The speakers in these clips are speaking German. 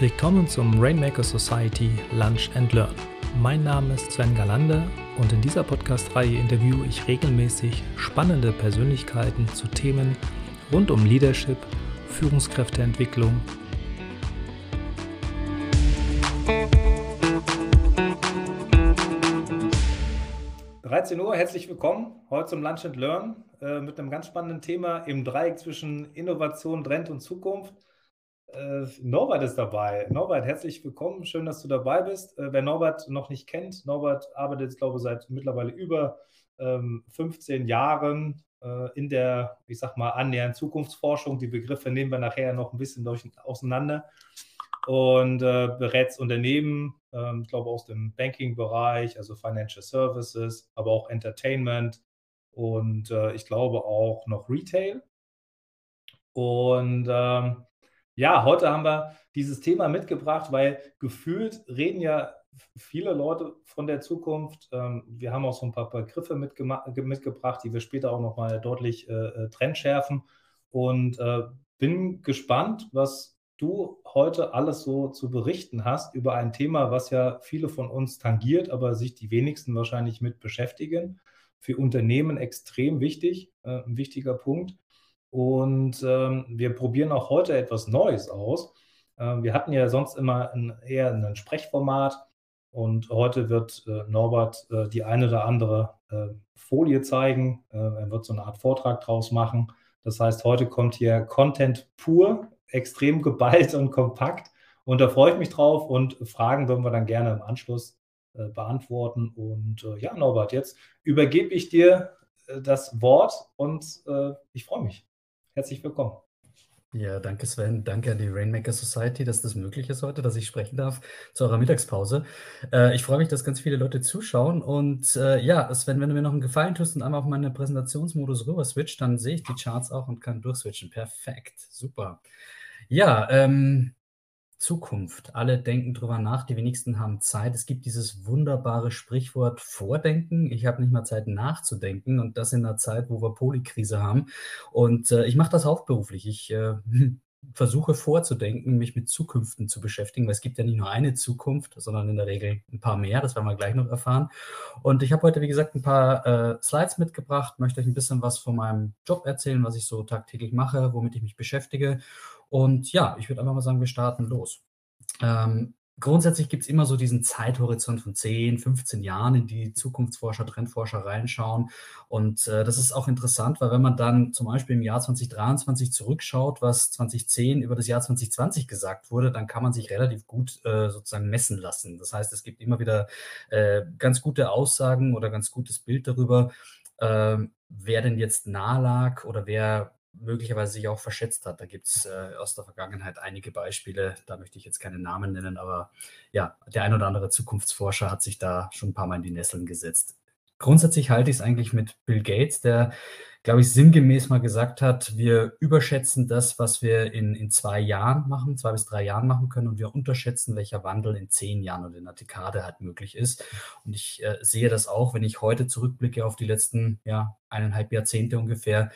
Willkommen zum Rainmaker Society Lunch and Learn. Mein Name ist Sven Galande und in dieser Podcast-Reihe interviewe ich regelmäßig spannende Persönlichkeiten zu Themen rund um Leadership, Führungskräfteentwicklung. ...13 Uhr, herzlich willkommen heute zum Lunch and Learn äh, mit einem ganz spannenden Thema im Dreieck zwischen Innovation, Trend und Zukunft. Äh, Norbert ist dabei. Norbert, herzlich willkommen. Schön, dass du dabei bist. Äh, wer Norbert noch nicht kennt, Norbert arbeitet, glaube ich, seit mittlerweile über ähm, 15 Jahren äh, in der, ich sag mal, annähernd Zukunftsforschung. Die Begriffe nehmen wir nachher noch ein bisschen durch, auseinander. Und äh, berät Unternehmen, ähm, ich glaube, aus dem Banking-Bereich, also Financial Services, aber auch Entertainment und äh, ich glaube auch noch Retail. Und ähm, ja, heute haben wir dieses Thema mitgebracht, weil gefühlt reden ja viele Leute von der Zukunft. Ähm, wir haben auch so ein paar Begriffe mitgebracht, die wir später auch nochmal deutlich äh, äh, trennschärfen. Und äh, bin gespannt, was du heute alles so zu berichten hast über ein Thema, was ja viele von uns tangiert, aber sich die wenigsten wahrscheinlich mit beschäftigen. Für Unternehmen extrem wichtig, äh, ein wichtiger Punkt. Und ähm, wir probieren auch heute etwas Neues aus. Ähm, wir hatten ja sonst immer ein, eher ein Sprechformat und heute wird äh, Norbert äh, die eine oder andere äh, Folie zeigen. Äh, er wird so eine Art Vortrag draus machen. Das heißt, heute kommt hier Content pur, extrem geballt und kompakt. Und da freue ich mich drauf und Fragen würden wir dann gerne im Anschluss äh, beantworten. Und äh, ja, Norbert, jetzt übergebe ich dir das Wort und ich freue mich. Herzlich willkommen. Ja, danke Sven. Danke an die Rainmaker Society, dass das möglich ist heute, dass ich sprechen darf zu eurer Mittagspause. Äh, ich freue mich, dass ganz viele Leute zuschauen. Und äh, ja, Sven, wenn du mir noch einen Gefallen tust und einmal auf meinen Präsentationsmodus rüber switcht, dann sehe ich die Charts auch und kann durchswitchen. Perfekt. Super. Ja, ähm, Zukunft. Alle denken drüber nach, die wenigsten haben Zeit. Es gibt dieses wunderbare Sprichwort Vordenken. Ich habe nicht mal Zeit nachzudenken und das in einer Zeit, wo wir Polykrise haben. Und äh, ich mache das hauptberuflich. Ich äh, versuche vorzudenken, mich mit Zukünften zu beschäftigen, weil es gibt ja nicht nur eine Zukunft, sondern in der Regel ein paar mehr. Das werden wir gleich noch erfahren. Und ich habe heute, wie gesagt, ein paar äh, Slides mitgebracht, möchte euch ein bisschen was von meinem Job erzählen, was ich so tagtäglich mache, womit ich mich beschäftige und ja, ich würde einfach mal sagen, wir starten los. Ähm, grundsätzlich gibt es immer so diesen Zeithorizont von 10, 15 Jahren, in die Zukunftsforscher, Trendforscher reinschauen. Und äh, das ist auch interessant, weil wenn man dann zum Beispiel im Jahr 2023 zurückschaut, was 2010 über das Jahr 2020 gesagt wurde, dann kann man sich relativ gut äh, sozusagen messen lassen. Das heißt, es gibt immer wieder äh, ganz gute Aussagen oder ganz gutes Bild darüber, ähm, wer denn jetzt nahe lag oder wer möglicherweise sich auch verschätzt hat. Da gibt es äh, aus der Vergangenheit einige Beispiele, da möchte ich jetzt keine Namen nennen, aber ja, der ein oder andere Zukunftsforscher hat sich da schon ein paar Mal in die Nesseln gesetzt. Grundsätzlich halte ich es eigentlich mit Bill Gates, der, glaube ich, sinngemäß mal gesagt hat, wir überschätzen das, was wir in, in zwei Jahren machen, zwei bis drei Jahren machen können und wir unterschätzen, welcher Wandel in zehn Jahren oder in einer Dekade halt möglich ist. Und ich äh, sehe das auch, wenn ich heute zurückblicke auf die letzten ja, eineinhalb Jahrzehnte ungefähr,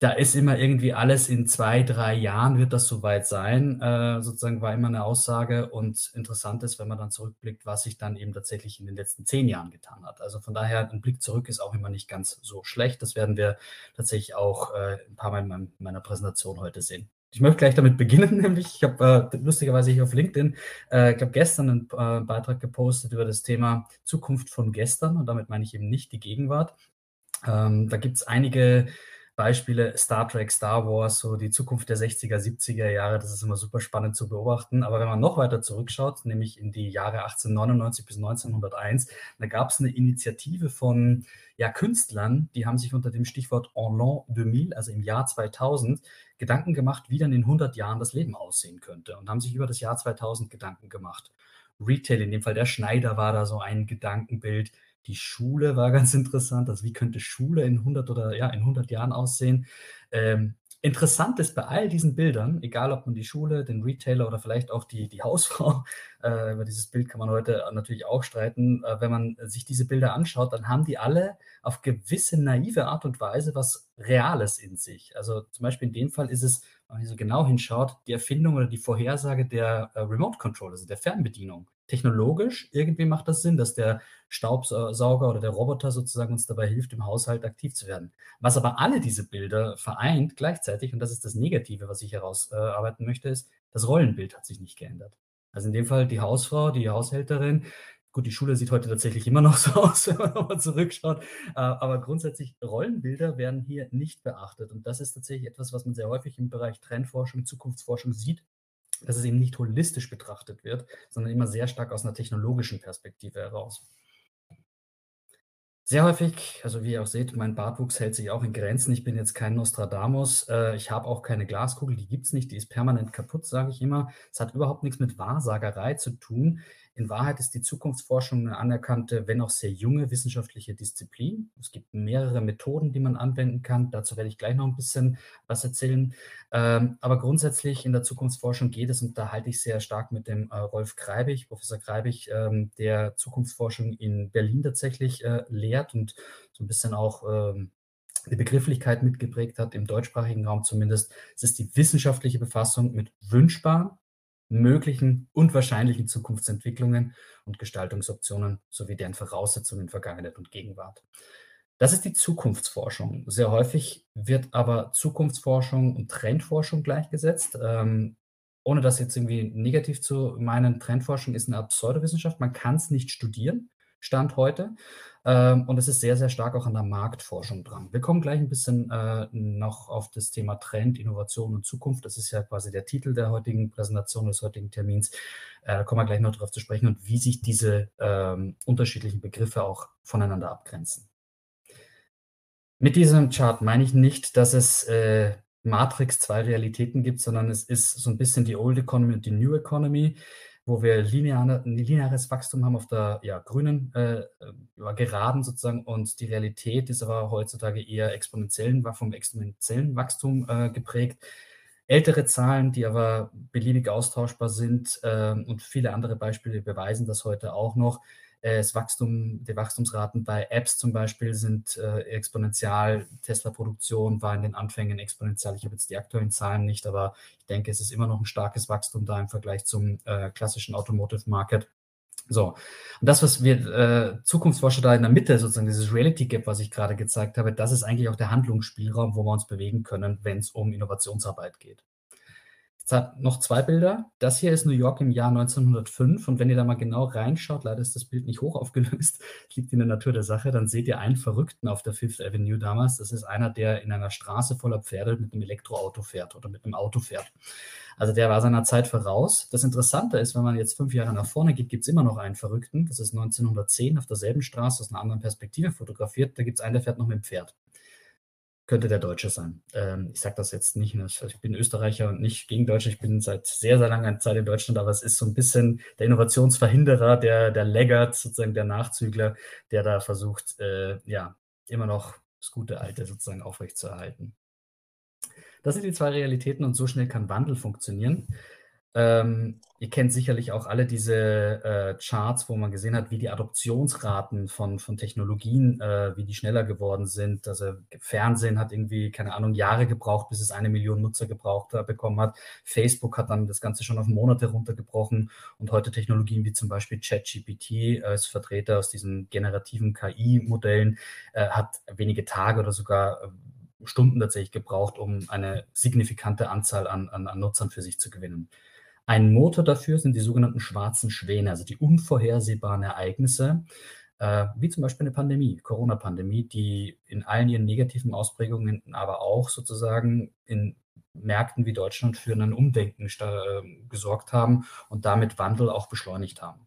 da ist immer irgendwie alles in zwei, drei Jahren wird das soweit sein, äh, sozusagen war immer eine Aussage. Und interessant ist, wenn man dann zurückblickt, was sich dann eben tatsächlich in den letzten zehn Jahren getan hat. Also von daher, ein Blick zurück ist auch immer nicht ganz so schlecht. Das werden wir tatsächlich auch äh, ein paar Mal in, meinem, in meiner Präsentation heute sehen. Ich möchte gleich damit beginnen, nämlich ich habe äh, lustigerweise hier auf LinkedIn, äh, ich glaube gestern einen äh, Beitrag gepostet über das Thema Zukunft von gestern und damit meine ich eben nicht die Gegenwart. Ähm, da gibt es einige Beispiele Star Trek, Star Wars, so die Zukunft der 60er, 70er Jahre, das ist immer super spannend zu beobachten. Aber wenn man noch weiter zurückschaut, nämlich in die Jahre 1899 bis 1901, da gab es eine Initiative von ja, Künstlern, die haben sich unter dem Stichwort En l'an 2000, also im Jahr 2000, Gedanken gemacht, wie dann in 100 Jahren das Leben aussehen könnte und haben sich über das Jahr 2000 Gedanken gemacht. Retail, in dem Fall der Schneider war da so ein Gedankenbild die Schule war ganz interessant. Also wie könnte Schule in 100 oder ja, in 100 Jahren aussehen? Ähm, interessant ist bei all diesen Bildern, egal ob man die Schule, den Retailer oder vielleicht auch die, die Hausfrau, äh, über dieses Bild kann man heute natürlich auch streiten, äh, wenn man sich diese Bilder anschaut, dann haben die alle auf gewisse naive Art und Weise was Reales in sich. Also zum Beispiel in dem Fall ist es, wenn man hier so genau hinschaut, die Erfindung oder die Vorhersage der äh, Remote Control, also der Fernbedienung technologisch irgendwie macht das Sinn, dass der Staubsauger oder der Roboter sozusagen uns dabei hilft, im Haushalt aktiv zu werden. Was aber alle diese Bilder vereint gleichzeitig, und das ist das Negative, was ich herausarbeiten möchte, ist, das Rollenbild hat sich nicht geändert. Also in dem Fall die Hausfrau, die Haushälterin, Gut, die Schule sieht heute tatsächlich immer noch so aus, wenn man nochmal zurückschaut. Äh, aber grundsätzlich, Rollenbilder werden hier nicht beachtet. Und das ist tatsächlich etwas, was man sehr häufig im Bereich Trendforschung, Zukunftsforschung sieht dass es eben nicht holistisch betrachtet wird, sondern immer sehr stark aus einer technologischen Perspektive heraus. Sehr häufig, also wie ihr auch seht, mein Bartwuchs hält sich auch in Grenzen. Ich bin jetzt kein Nostradamus. Äh, ich habe auch keine Glaskugel, die gibt es nicht, die ist permanent kaputt, sage ich immer. Es hat überhaupt nichts mit Wahrsagerei zu tun. In Wahrheit ist die Zukunftsforschung eine anerkannte, wenn auch sehr junge wissenschaftliche Disziplin. Es gibt mehrere Methoden, die man anwenden kann. Dazu werde ich gleich noch ein bisschen was erzählen. Ähm, aber grundsätzlich in der Zukunftsforschung geht es, und da halte ich sehr stark mit dem äh, Rolf Kreibig, Professor Kreibig, ähm, der Zukunftsforschung in Berlin tatsächlich äh, lehrt und so ein bisschen auch ähm, die Begrifflichkeit mitgeprägt hat, im deutschsprachigen Raum zumindest. Es ist die wissenschaftliche Befassung mit wünschbaren möglichen und wahrscheinlichen Zukunftsentwicklungen und Gestaltungsoptionen sowie deren Voraussetzungen in Vergangenheit und Gegenwart. Das ist die Zukunftsforschung. Sehr häufig wird aber Zukunftsforschung und Trendforschung gleichgesetzt. Ähm, ohne das jetzt irgendwie negativ zu meinen, Trendforschung ist eine Pseudowissenschaft. Man kann es nicht studieren, Stand heute. Ähm, und es ist sehr, sehr stark auch an der Marktforschung dran. Wir kommen gleich ein bisschen äh, noch auf das Thema Trend, Innovation und Zukunft. Das ist ja quasi der Titel der heutigen Präsentation, des heutigen Termins. Äh, da kommen wir gleich noch darauf zu sprechen und wie sich diese ähm, unterschiedlichen Begriffe auch voneinander abgrenzen. Mit diesem Chart meine ich nicht, dass es äh, Matrix zwei Realitäten gibt, sondern es ist so ein bisschen die Old Economy und die New Economy wo wir lineare, lineares Wachstum haben auf der ja, grünen äh, Geraden sozusagen und die Realität ist aber heutzutage eher exponentiellen, vom exponentiellen Wachstum äh, geprägt. Ältere Zahlen, die aber beliebig austauschbar sind äh, und viele andere Beispiele beweisen das heute auch noch. Äh, das Wachstum, die Wachstumsraten bei Apps zum Beispiel sind äh, exponentiell. Tesla-Produktion war in den Anfängen exponentiell. Ich habe jetzt die aktuellen Zahlen nicht, aber ich denke, es ist immer noch ein starkes Wachstum da im Vergleich zum äh, klassischen Automotive Market. So, und das, was wir äh, Zukunftsforscher da in der Mitte, sozusagen dieses Reality Gap, was ich gerade gezeigt habe, das ist eigentlich auch der Handlungsspielraum, wo wir uns bewegen können, wenn es um Innovationsarbeit geht. Noch zwei Bilder. Das hier ist New York im Jahr 1905 und wenn ihr da mal genau reinschaut, leider ist das Bild nicht hoch aufgelöst, liegt in der Natur der Sache, dann seht ihr einen Verrückten auf der Fifth Avenue damals. Das ist einer, der in einer Straße voller Pferde mit einem Elektroauto fährt oder mit einem Auto fährt. Also der war seiner Zeit voraus. Das Interessante ist, wenn man jetzt fünf Jahre nach vorne geht, gibt es immer noch einen Verrückten. Das ist 1910 auf derselben Straße aus einer anderen Perspektive fotografiert. Da gibt es einen, der fährt noch mit dem Pferd könnte der Deutsche sein. Ähm, ich sage das jetzt nicht, ich bin Österreicher und nicht gegen Deutsche, ich bin seit sehr, sehr langer Zeit in Deutschland, aber es ist so ein bisschen der Innovationsverhinderer, der, der Laggard, sozusagen der Nachzügler, der da versucht, äh, ja, immer noch das gute Alte sozusagen aufrechtzuerhalten. Das sind die zwei Realitäten und so schnell kann Wandel funktionieren. Ähm, ihr kennt sicherlich auch alle diese äh, Charts, wo man gesehen hat, wie die Adoptionsraten von, von Technologien, äh, wie die schneller geworden sind. Also Fernsehen hat irgendwie, keine Ahnung, Jahre gebraucht, bis es eine Million Nutzer gebraucht äh, bekommen hat. Facebook hat dann das Ganze schon auf Monate runtergebrochen und heute Technologien wie zum Beispiel ChatGPT äh, als Vertreter aus diesen generativen KI-Modellen äh, hat wenige Tage oder sogar äh, Stunden tatsächlich gebraucht, um eine signifikante Anzahl an, an, an Nutzern für sich zu gewinnen. Ein Motor dafür sind die sogenannten schwarzen Schwäne, also die unvorhersehbaren Ereignisse, äh, wie zum Beispiel eine Pandemie, Corona-Pandemie, die in allen ihren negativen Ausprägungen, aber auch sozusagen in Märkten wie Deutschland für ein Umdenken äh, gesorgt haben und damit Wandel auch beschleunigt haben.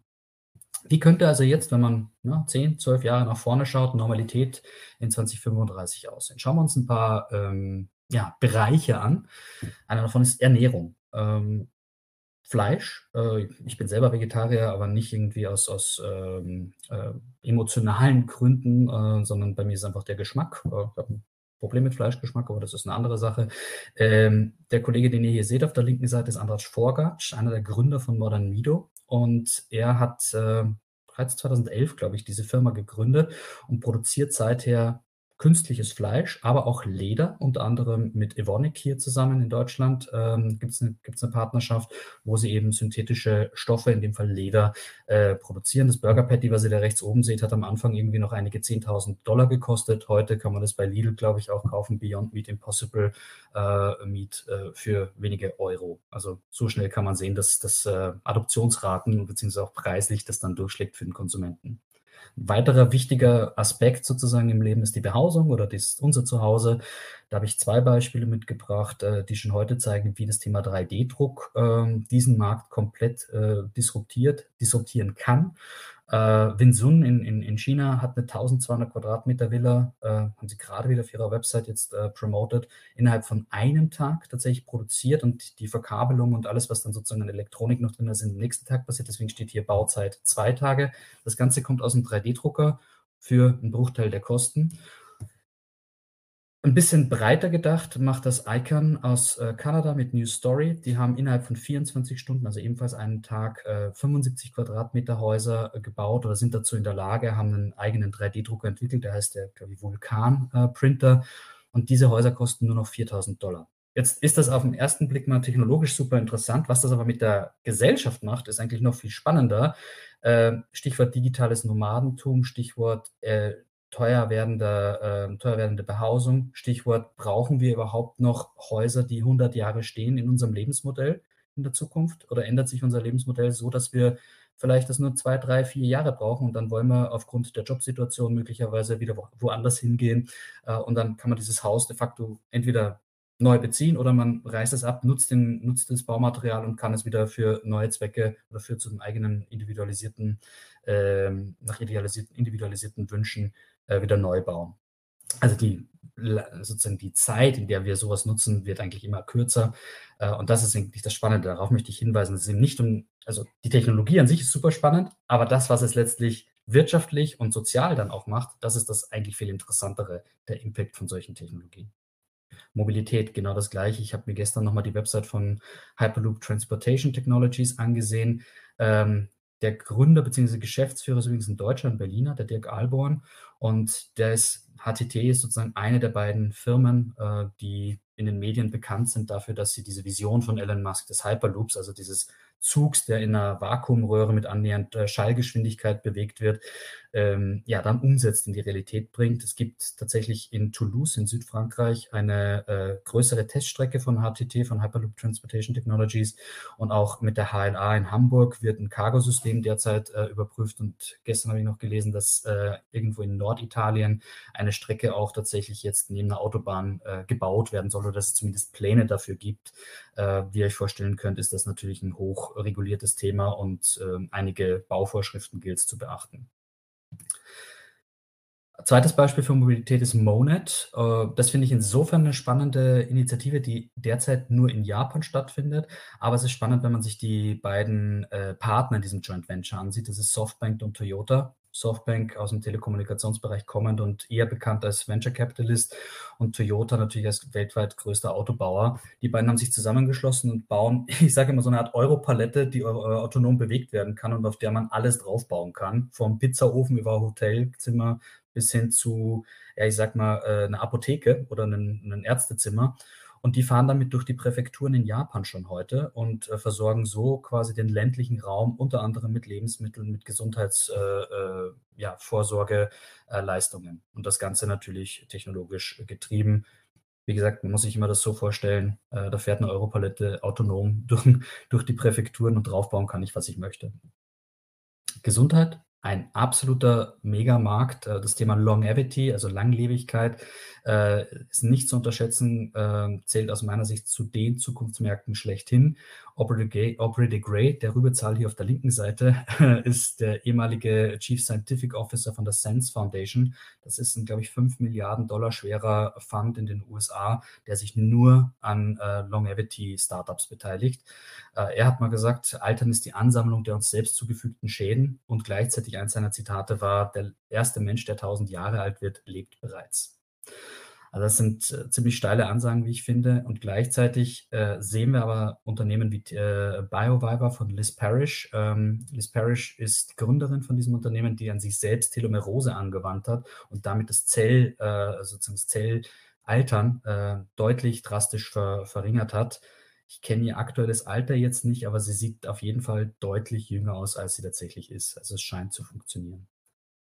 Wie könnte also jetzt, wenn man ja, 10, 12 Jahre nach vorne schaut, Normalität in 2035 aussehen? Schauen wir uns ein paar ähm, ja, Bereiche an. Einer davon ist Ernährung. Ähm, Fleisch. Äh, ich bin selber Vegetarier, aber nicht irgendwie aus, aus ähm, äh, emotionalen Gründen, äh, sondern bei mir ist einfach der Geschmack. Äh, ich habe ein Problem mit Fleischgeschmack, aber das ist eine andere Sache. Ähm, der Kollege, den ihr hier seht auf der linken Seite, ist Andras Forgatsch, einer der Gründer von Modern Mido. Und er hat äh, bereits 2011, glaube ich, diese Firma gegründet und produziert seither künstliches Fleisch, aber auch Leder, unter anderem mit Evonik hier zusammen in Deutschland ähm, gibt es eine, eine Partnerschaft, wo sie eben synthetische Stoffe, in dem Fall Leder, äh, produzieren. Das Burger Patty, was ihr da rechts oben seht, hat am Anfang irgendwie noch einige 10.000 Dollar gekostet. Heute kann man das bei Lidl, glaube ich, auch kaufen, Beyond Meat Impossible äh, Meat äh, für wenige Euro. Also so schnell kann man sehen, dass, dass äh, Adoptionsraten bzw. auch preislich das dann durchschlägt für den Konsumenten. Ein weiterer wichtiger Aspekt sozusagen im Leben ist die Behausung oder das, unser Zuhause. Da habe ich zwei Beispiele mitgebracht, äh, die schon heute zeigen, wie das Thema 3D-Druck äh, diesen Markt komplett äh, disruptiert, disruptieren kann. Äh, Winsun in, in, in China hat eine 1200 Quadratmeter Villa, äh, haben sie gerade wieder auf ihrer Website jetzt äh, promoted, innerhalb von einem Tag tatsächlich produziert und die Verkabelung und alles, was dann sozusagen an Elektronik noch drin ist, im nächsten Tag passiert. Deswegen steht hier Bauzeit zwei Tage. Das Ganze kommt aus einem 3D-Drucker für einen Bruchteil der Kosten. Ein bisschen breiter gedacht macht das Icon aus äh, Kanada mit New Story. Die haben innerhalb von 24 Stunden, also ebenfalls einen Tag, äh, 75 Quadratmeter Häuser äh, gebaut oder sind dazu in der Lage, haben einen eigenen 3D-Drucker entwickelt, der heißt der, ich, Vulkan-Printer. Äh, und diese Häuser kosten nur noch 4000 Dollar. Jetzt ist das auf den ersten Blick mal technologisch super interessant. Was das aber mit der Gesellschaft macht, ist eigentlich noch viel spannender. Äh, Stichwort digitales Nomadentum, Stichwort teuer werdende, äh, teuer werdende Behausung. Stichwort, brauchen wir überhaupt noch Häuser, die 100 Jahre stehen in unserem Lebensmodell in der Zukunft? Oder ändert sich unser Lebensmodell so, dass wir vielleicht das nur zwei, drei, vier Jahre brauchen und dann wollen wir aufgrund der Jobsituation möglicherweise wieder woanders hingehen äh, und dann kann man dieses Haus de facto entweder neu beziehen oder man reißt es ab, nutzt, den, nutzt das Baumaterial und kann es wieder für neue Zwecke oder für zu den eigenen individualisierten, äh, nach idealisierten, individualisierten Wünschen äh, wieder neu bauen. Also die sozusagen die Zeit, in der wir sowas nutzen, wird eigentlich immer kürzer. Äh, und das ist eigentlich das Spannende. Darauf möchte ich hinweisen. Es ist eben nicht um, also die Technologie an sich ist super spannend, aber das, was es letztlich wirtschaftlich und sozial dann auch macht, das ist das eigentlich viel interessantere, der Impact von solchen Technologien. Mobilität, genau das gleiche. Ich habe mir gestern nochmal die Website von Hyperloop Transportation Technologies angesehen. Ähm, der Gründer bzw. Geschäftsführer ist übrigens in Deutschland, Berliner, der Dirk Alborn. Und ist, HTT ist sozusagen eine der beiden Firmen, äh, die in den Medien bekannt sind dafür, dass sie diese Vision von Elon Musk des Hyperloops, also dieses Zugs, der in einer Vakuumröhre mit annähernd äh, Schallgeschwindigkeit bewegt wird, ähm, ja, dann umsetzt, in die Realität bringt. Es gibt tatsächlich in Toulouse in Südfrankreich eine äh, größere Teststrecke von HTT, von Hyperloop Transportation Technologies und auch mit der HLA in Hamburg wird ein Cargosystem derzeit äh, überprüft und gestern habe ich noch gelesen, dass äh, irgendwo in Norditalien eine Strecke auch tatsächlich jetzt neben einer Autobahn äh, gebaut werden soll oder dass es zumindest Pläne dafür gibt. Äh, wie ihr euch vorstellen könnt, ist das natürlich ein hochreguliertes Thema und ähm, einige Bauvorschriften gilt es zu beachten. Zweites Beispiel für Mobilität ist Monet. Äh, das finde ich insofern eine spannende Initiative, die derzeit nur in Japan stattfindet. Aber es ist spannend, wenn man sich die beiden äh, Partner in diesem Joint Venture ansieht. Das ist Softbank und Toyota. Softbank aus dem Telekommunikationsbereich kommend und eher bekannt als Venture Capitalist und Toyota natürlich als weltweit größter Autobauer. Die beiden haben sich zusammengeschlossen und bauen, ich sage immer so eine Art Europalette, die autonom bewegt werden kann und auf der man alles draufbauen kann. Vom Pizzaofen über Hotelzimmer bis hin zu, ja, ich sag mal, äh, einer Apotheke oder ein Ärztezimmer. Und die fahren damit durch die Präfekturen in Japan schon heute und äh, versorgen so quasi den ländlichen Raum unter anderem mit Lebensmitteln, mit Gesundheitsvorsorgeleistungen. Äh, äh, und das Ganze natürlich technologisch getrieben. Wie gesagt, man muss sich immer das so vorstellen, äh, da fährt eine Europalette autonom durch, durch die Präfekturen und draufbauen kann ich, was ich möchte. Gesundheit ein absoluter Megamarkt. Äh, das Thema Longevity, also Langlebigkeit, äh, ist nicht zu unterschätzen, äh, zählt aus meiner Sicht zu den Zukunftsmärkten schlechthin. Aubrey de Grey, der Rübezahl hier auf der linken Seite, ist der ehemalige Chief Scientific Officer von der Sense Foundation. Das ist ein, glaube ich, 5 Milliarden Dollar schwerer Fund in den USA, der sich nur an äh, Longevity-Startups beteiligt. Äh, er hat mal gesagt, Altern ist die Ansammlung der uns selbst zugefügten Schäden und gleichzeitig eins seiner Zitate war, der erste Mensch, der 1000 Jahre alt wird, lebt bereits. Also das sind äh, ziemlich steile Ansagen, wie ich finde. Und gleichzeitig äh, sehen wir aber Unternehmen wie äh, BioViva von Liz Parrish. Ähm, Liz Parrish ist Gründerin von diesem Unternehmen, die an sich selbst Telomerose angewandt hat und damit das Zell, äh, sozusagen das Zellaltern äh, deutlich drastisch ver verringert hat. Ich kenne ihr aktuelles Alter jetzt nicht, aber sie sieht auf jeden Fall deutlich jünger aus, als sie tatsächlich ist. Also es scheint zu funktionieren.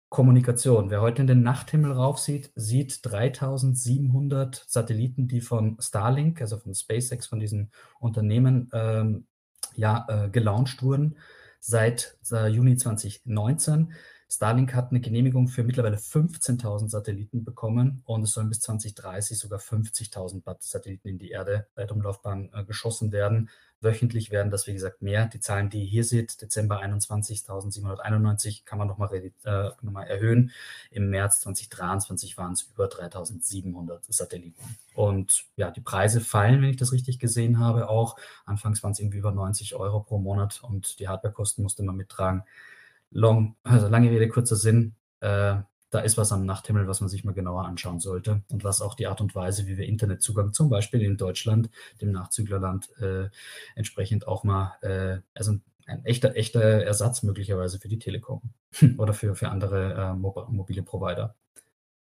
Kommunikation. Wer heute in den Nachthimmel raufsieht, sieht 3700 Satelliten, die von Starlink, also von SpaceX, von diesem Unternehmen, ähm, ja, äh, gelauncht wurden seit äh, Juni 2019. Starlink hat eine Genehmigung für mittlerweile 15.000 Satelliten bekommen und es sollen bis 2030 sogar 50.000 Satelliten in die Erde, Erdumlaufbahn, äh, geschossen werden. Wöchentlich werden das, wie gesagt, mehr. Die Zahlen, die ihr hier seht, Dezember 21.791, kann man nochmal äh, noch erhöhen. Im März 2023 waren es über 3.700 Satelliten. Und ja, die Preise fallen, wenn ich das richtig gesehen habe, auch. Anfangs waren es irgendwie über 90 Euro pro Monat und die Hardwarekosten musste man mittragen. Long, also lange Rede, kurzer Sinn. Äh, da ist was am Nachthimmel, was man sich mal genauer anschauen sollte und was auch die Art und Weise, wie wir Internetzugang zum Beispiel in Deutschland, dem Nachzüglerland, äh, entsprechend auch mal, äh, also ein echter, echter Ersatz möglicherweise für die Telekom oder für, für andere äh, mobile Provider.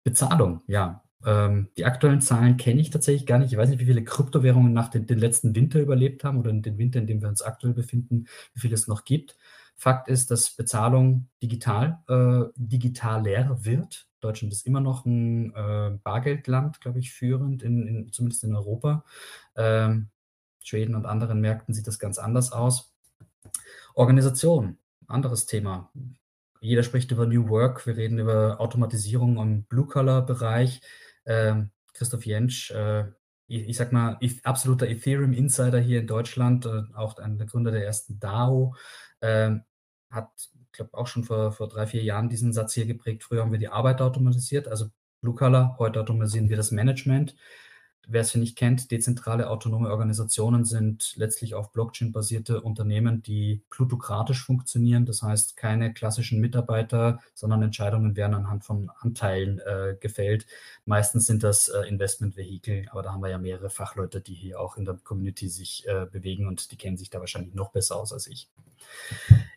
Bezahlung, ja. Ähm, die aktuellen Zahlen kenne ich tatsächlich gar nicht. Ich weiß nicht, wie viele Kryptowährungen nach den, den letzten Winter überlebt haben oder den Winter, in dem wir uns aktuell befinden, wie viel es noch gibt. Fakt ist, dass Bezahlung digital, äh, digitaler wird. Deutschland ist immer noch ein äh, Bargeldland, glaube ich, führend, in, in, zumindest in Europa. Ähm, Schweden und anderen Märkten sieht das ganz anders aus. Organisation, anderes Thema. Jeder spricht über New Work, wir reden über Automatisierung im Blue-Color-Bereich. Ähm, Christoph Jentsch, äh, ich, ich, sag mal, absoluter Ethereum-Insider hier in Deutschland, äh, auch einer der Gründer der ersten DAO, ähm, hat, ich glaube, auch schon vor, vor drei, vier Jahren diesen Satz hier geprägt. Früher haben wir die Arbeit automatisiert, also Blue Color, heute automatisieren wir das Management. Wer es nicht kennt, dezentrale autonome Organisationen sind letztlich auf Blockchain basierte Unternehmen, die plutokratisch funktionieren. Das heißt, keine klassischen Mitarbeiter, sondern Entscheidungen werden anhand von Anteilen äh, gefällt. Meistens sind das äh, Investmentvehikel, aber da haben wir ja mehrere Fachleute, die hier auch in der Community sich äh, bewegen und die kennen sich da wahrscheinlich noch besser aus als ich.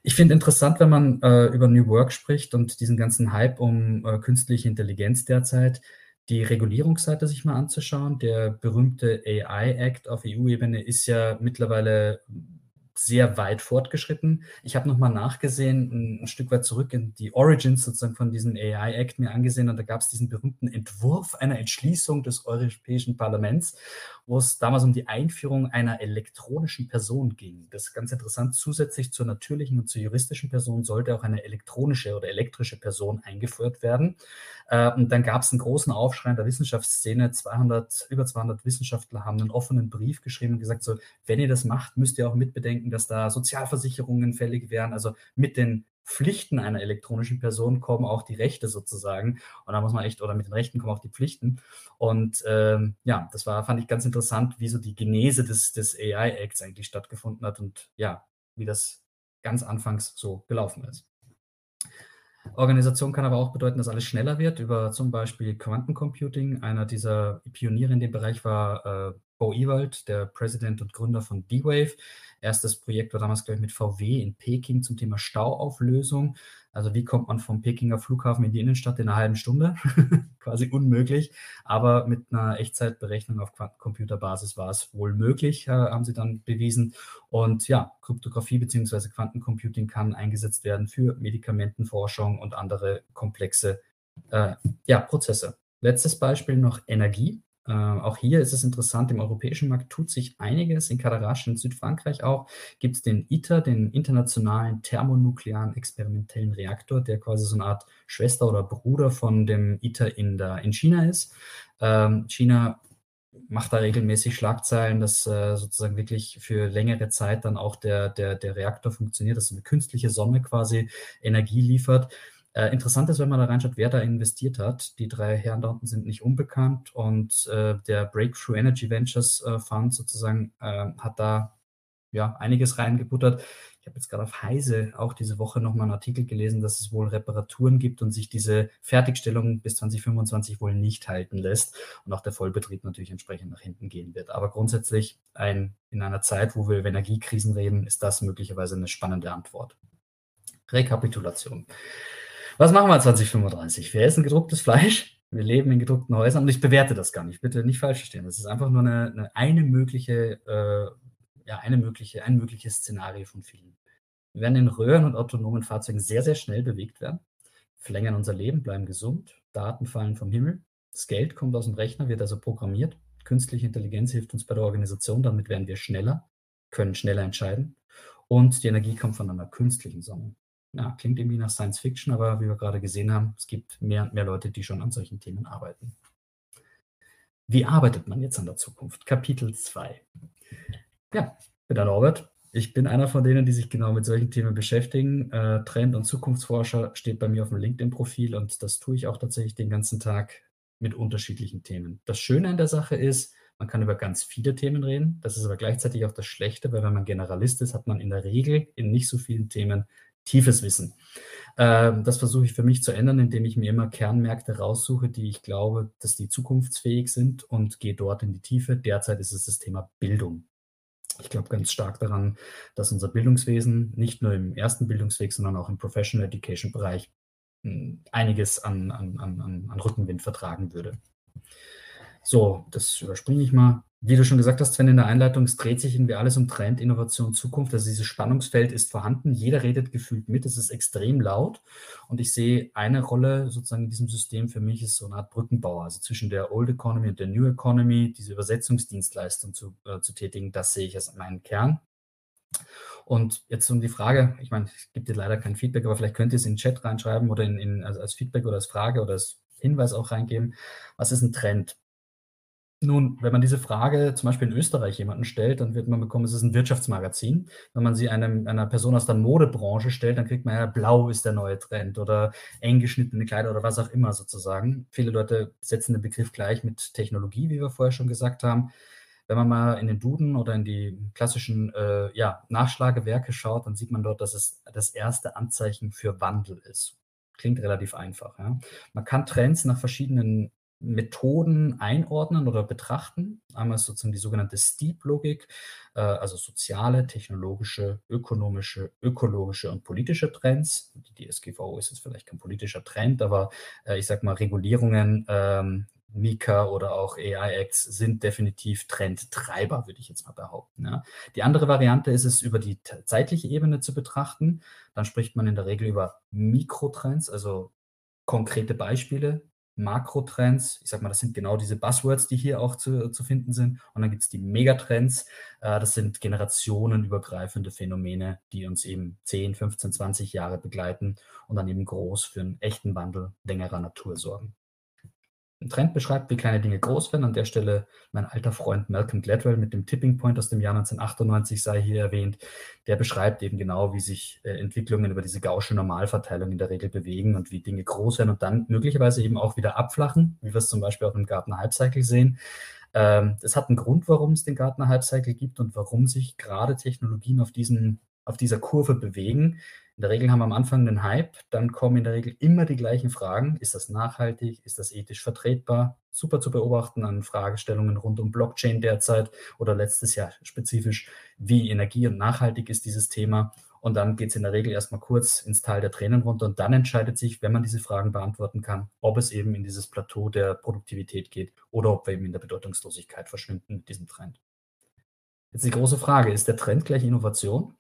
Ich finde interessant, wenn man äh, über New Work spricht und diesen ganzen Hype um äh, künstliche Intelligenz derzeit, die Regulierungsseite sich mal anzuschauen. Der berühmte AI Act auf EU-Ebene ist ja mittlerweile sehr weit fortgeschritten. Ich habe nochmal nachgesehen, ein, Stück weit zurück in die Origins sozusagen von diesem AI Act mir angesehen und da gab es diesen berühmten Entwurf einer Entschließung des Europäischen Parlaments, wo es damals um die Einführung einer elektronischen Person ging. Das ist ganz interessant. Zusätzlich zur natürlichen und zur juristischen Person sollte auch eine elektronische oder elektrische Person eingeführt werden. Äh, und dann gab es einen großen Aufschrei in der Wissenschaftsszene. 200, über 200 Wissenschaftler haben einen offenen Brief geschrieben und gesagt, so, wenn ihr das macht, müsst ihr auch mitbedenken, dass da Sozialversicherungen fällig wären. Also mit den Pflichten einer elektronischen Person kommen auch die Rechte sozusagen. Und da muss man echt, oder mit den Rechten kommen auch die Pflichten. Und ähm, ja, das war, fand ich ganz interessant, wie so die Genese des, des AI-Acts eigentlich stattgefunden hat und ja, wie das ganz anfangs so gelaufen ist. Organisation kann aber auch bedeuten, dass alles schneller wird, über zum Beispiel Quantencomputing. Einer dieser Pioniere in dem Bereich war äh, Bo Ewald, der Präsident und Gründer von D-Wave. Erstes Projekt war damals, glaube ich, mit VW in Peking zum Thema Stauauflösung. Also wie kommt man vom Pekinger Flughafen in die Innenstadt in einer halben Stunde? Quasi unmöglich. Aber mit einer Echtzeitberechnung auf Quantencomputerbasis war es wohl möglich, äh, haben sie dann bewiesen. Und ja, Kryptographie bzw. Quantencomputing kann eingesetzt werden für Medikamentenforschung und andere komplexe äh, ja, Prozesse. Letztes Beispiel noch Energie. Äh, auch hier ist es interessant, im europäischen Markt tut sich einiges. In Cadarache in Südfrankreich auch gibt es den ITER, den Internationalen Thermonuklearen Experimentellen Reaktor, der quasi so eine Art Schwester oder Bruder von dem ITER in, der, in China ist. Ähm, China macht da regelmäßig Schlagzeilen, dass äh, sozusagen wirklich für längere Zeit dann auch der, der, der Reaktor funktioniert, dass eine künstliche Sonne quasi Energie liefert. Äh, interessant ist, wenn man da reinschaut, wer da investiert hat. Die drei Herren da unten sind nicht unbekannt und äh, der Breakthrough Energy Ventures äh, Fund sozusagen äh, hat da ja einiges reingebuttert. ich habe jetzt gerade auf Heise auch diese Woche nochmal einen Artikel gelesen, dass es wohl Reparaturen gibt und sich diese Fertigstellung bis 2025 wohl nicht halten lässt und auch der Vollbetrieb natürlich entsprechend nach hinten gehen wird. Aber grundsätzlich ein, in einer Zeit, wo wir über Energiekrisen reden, ist das möglicherweise eine spannende Antwort. Rekapitulation. Was machen wir 2035? Wir essen gedrucktes Fleisch, wir leben in gedruckten Häusern und ich bewerte das gar nicht. Bitte nicht falsch verstehen. Das ist einfach nur eine, eine, eine mögliche, äh, ja, eine mögliche, ein mögliches Szenario von vielen. Wir werden in Röhren und autonomen Fahrzeugen sehr, sehr schnell bewegt werden, verlängern unser Leben, bleiben gesund, Daten fallen vom Himmel, das Geld kommt aus dem Rechner, wird also programmiert. Künstliche Intelligenz hilft uns bei der Organisation, damit werden wir schneller, können schneller entscheiden und die Energie kommt von einer künstlichen Sonne ja, klingt irgendwie nach Science Fiction, aber wie wir gerade gesehen haben, es gibt mehr und mehr Leute, die schon an solchen Themen arbeiten. Wie arbeitet man jetzt an der Zukunft? Kapitel 2. Ja, bin der Norbert. Ich bin einer von denen, die sich genau mit solchen Themen beschäftigen. Äh, Trend- und Zukunftsforscher steht bei mir auf dem LinkedIn-Profil und das tue ich auch tatsächlich den ganzen Tag mit unterschiedlichen Themen. Das Schöne an der Sache ist, man kann über ganz viele Themen reden. Das ist aber gleichzeitig auch das Schlechte, weil wenn man Generalist ist, hat man in der Regel in nicht so vielen Themen tiefes Wissen. Ähm, das versuche ich für mich zu ändern, indem ich mir immer Kernmärkte raussuche, die ich glaube, dass die zukunftsfähig sind und gehe dort in die Tiefe. Derzeit ist es das Thema Bildung. Ich glaube ganz stark daran, dass unser Bildungswesen nicht nur im ersten Bildungsweg, sondern auch im Professional Education Bereich hm, einiges an, an, an, an Rückenwind vertragen würde. So, das überspringe ich mal. Wie du schon gesagt hast, Sven, in der Einleitung, es dreht sich irgendwie alles um Trend, Innovation, Zukunft. Also dieses Spannungsfeld ist vorhanden. Jeder redet gefühlt mit. Es ist extrem laut. Und ich sehe eine Rolle sozusagen in diesem System für mich ist so eine Art Brückenbauer. Also zwischen der Old Economy und der New Economy, diese Übersetzungsdienstleistung zu, äh, zu tätigen, das sehe ich als meinen Kern. Und jetzt um die Frage, ich meine, ich gebe dir leider kein Feedback, aber vielleicht könnt ihr es in den Chat reinschreiben oder in, in, also als Feedback oder als Frage oder als Hinweis auch reingeben. Was ist ein Trend? Nun, wenn man diese Frage zum Beispiel in Österreich jemanden stellt, dann wird man bekommen, es ist ein Wirtschaftsmagazin. Wenn man sie einem, einer Person aus der Modebranche stellt, dann kriegt man ja, blau ist der neue Trend oder eng geschnittene Kleider oder was auch immer sozusagen. Viele Leute setzen den Begriff gleich mit Technologie, wie wir vorher schon gesagt haben. Wenn man mal in den Duden oder in die klassischen äh, ja, Nachschlagewerke schaut, dann sieht man dort, dass es das erste Anzeichen für Wandel ist. Klingt relativ einfach. Ja. Man kann Trends nach verschiedenen Methoden einordnen oder betrachten. Einmal sozusagen die sogenannte Steep-Logik, äh, also soziale, technologische, ökonomische, ökologische und politische Trends. Die DSGVO ist jetzt vielleicht kein politischer Trend, aber äh, ich sage mal, Regulierungen, ähm, Mika oder auch AIX sind definitiv Trendtreiber, würde ich jetzt mal behaupten. Die andere Variante ist es, über die zeitliche Ebene zu betrachten. Dann spricht man in der Regel über Mikrotrends, also konkrete Beispiele, Makrotrends. Ich sag mal, das sind genau diese Buzzwords, die hier auch zu, zu finden sind. Und dann gibt es die Megatrends. Äh, das sind generationenübergreifende Phänomene, die uns eben 10, 15, 20 Jahre begleiten und dann eben groß für einen echten Wandel längerer Natur sorgen. Ein Trend beschreibt, wie kleine Dinge groß werden. An der Stelle mein alter Freund Malcolm Gladwell mit dem Tipping Point aus dem Jahr 1998 sei hier erwähnt. Der beschreibt eben genau, wie sich äh, Entwicklungen über diese gausche Normalverteilung in der Regel bewegen und wie Dinge groß werden und dann möglicherweise eben auch wieder abflachen, wie wir es zum Beispiel auch im Gartner Halbcycle sehen. Ähm, hat einen Grund, warum es den Gartner Halbcycle gibt und warum sich gerade Technologien auf, diesen, auf dieser Kurve bewegen. In der Regel haben wir am Anfang einen Hype, dann kommen in der Regel immer die gleichen Fragen. Ist das nachhaltig? Ist das ethisch vertretbar? Super zu beobachten an Fragestellungen rund um Blockchain derzeit oder letztes Jahr spezifisch, wie energie- und nachhaltig ist dieses Thema. Und dann geht es in der Regel erstmal kurz ins Tal der Tränen runter und dann entscheidet sich, wenn man diese Fragen beantworten kann, ob es eben in dieses Plateau der Produktivität geht oder ob wir eben in der Bedeutungslosigkeit verschwinden mit diesem Trend. Jetzt die große Frage, ist der Trend gleich Innovation?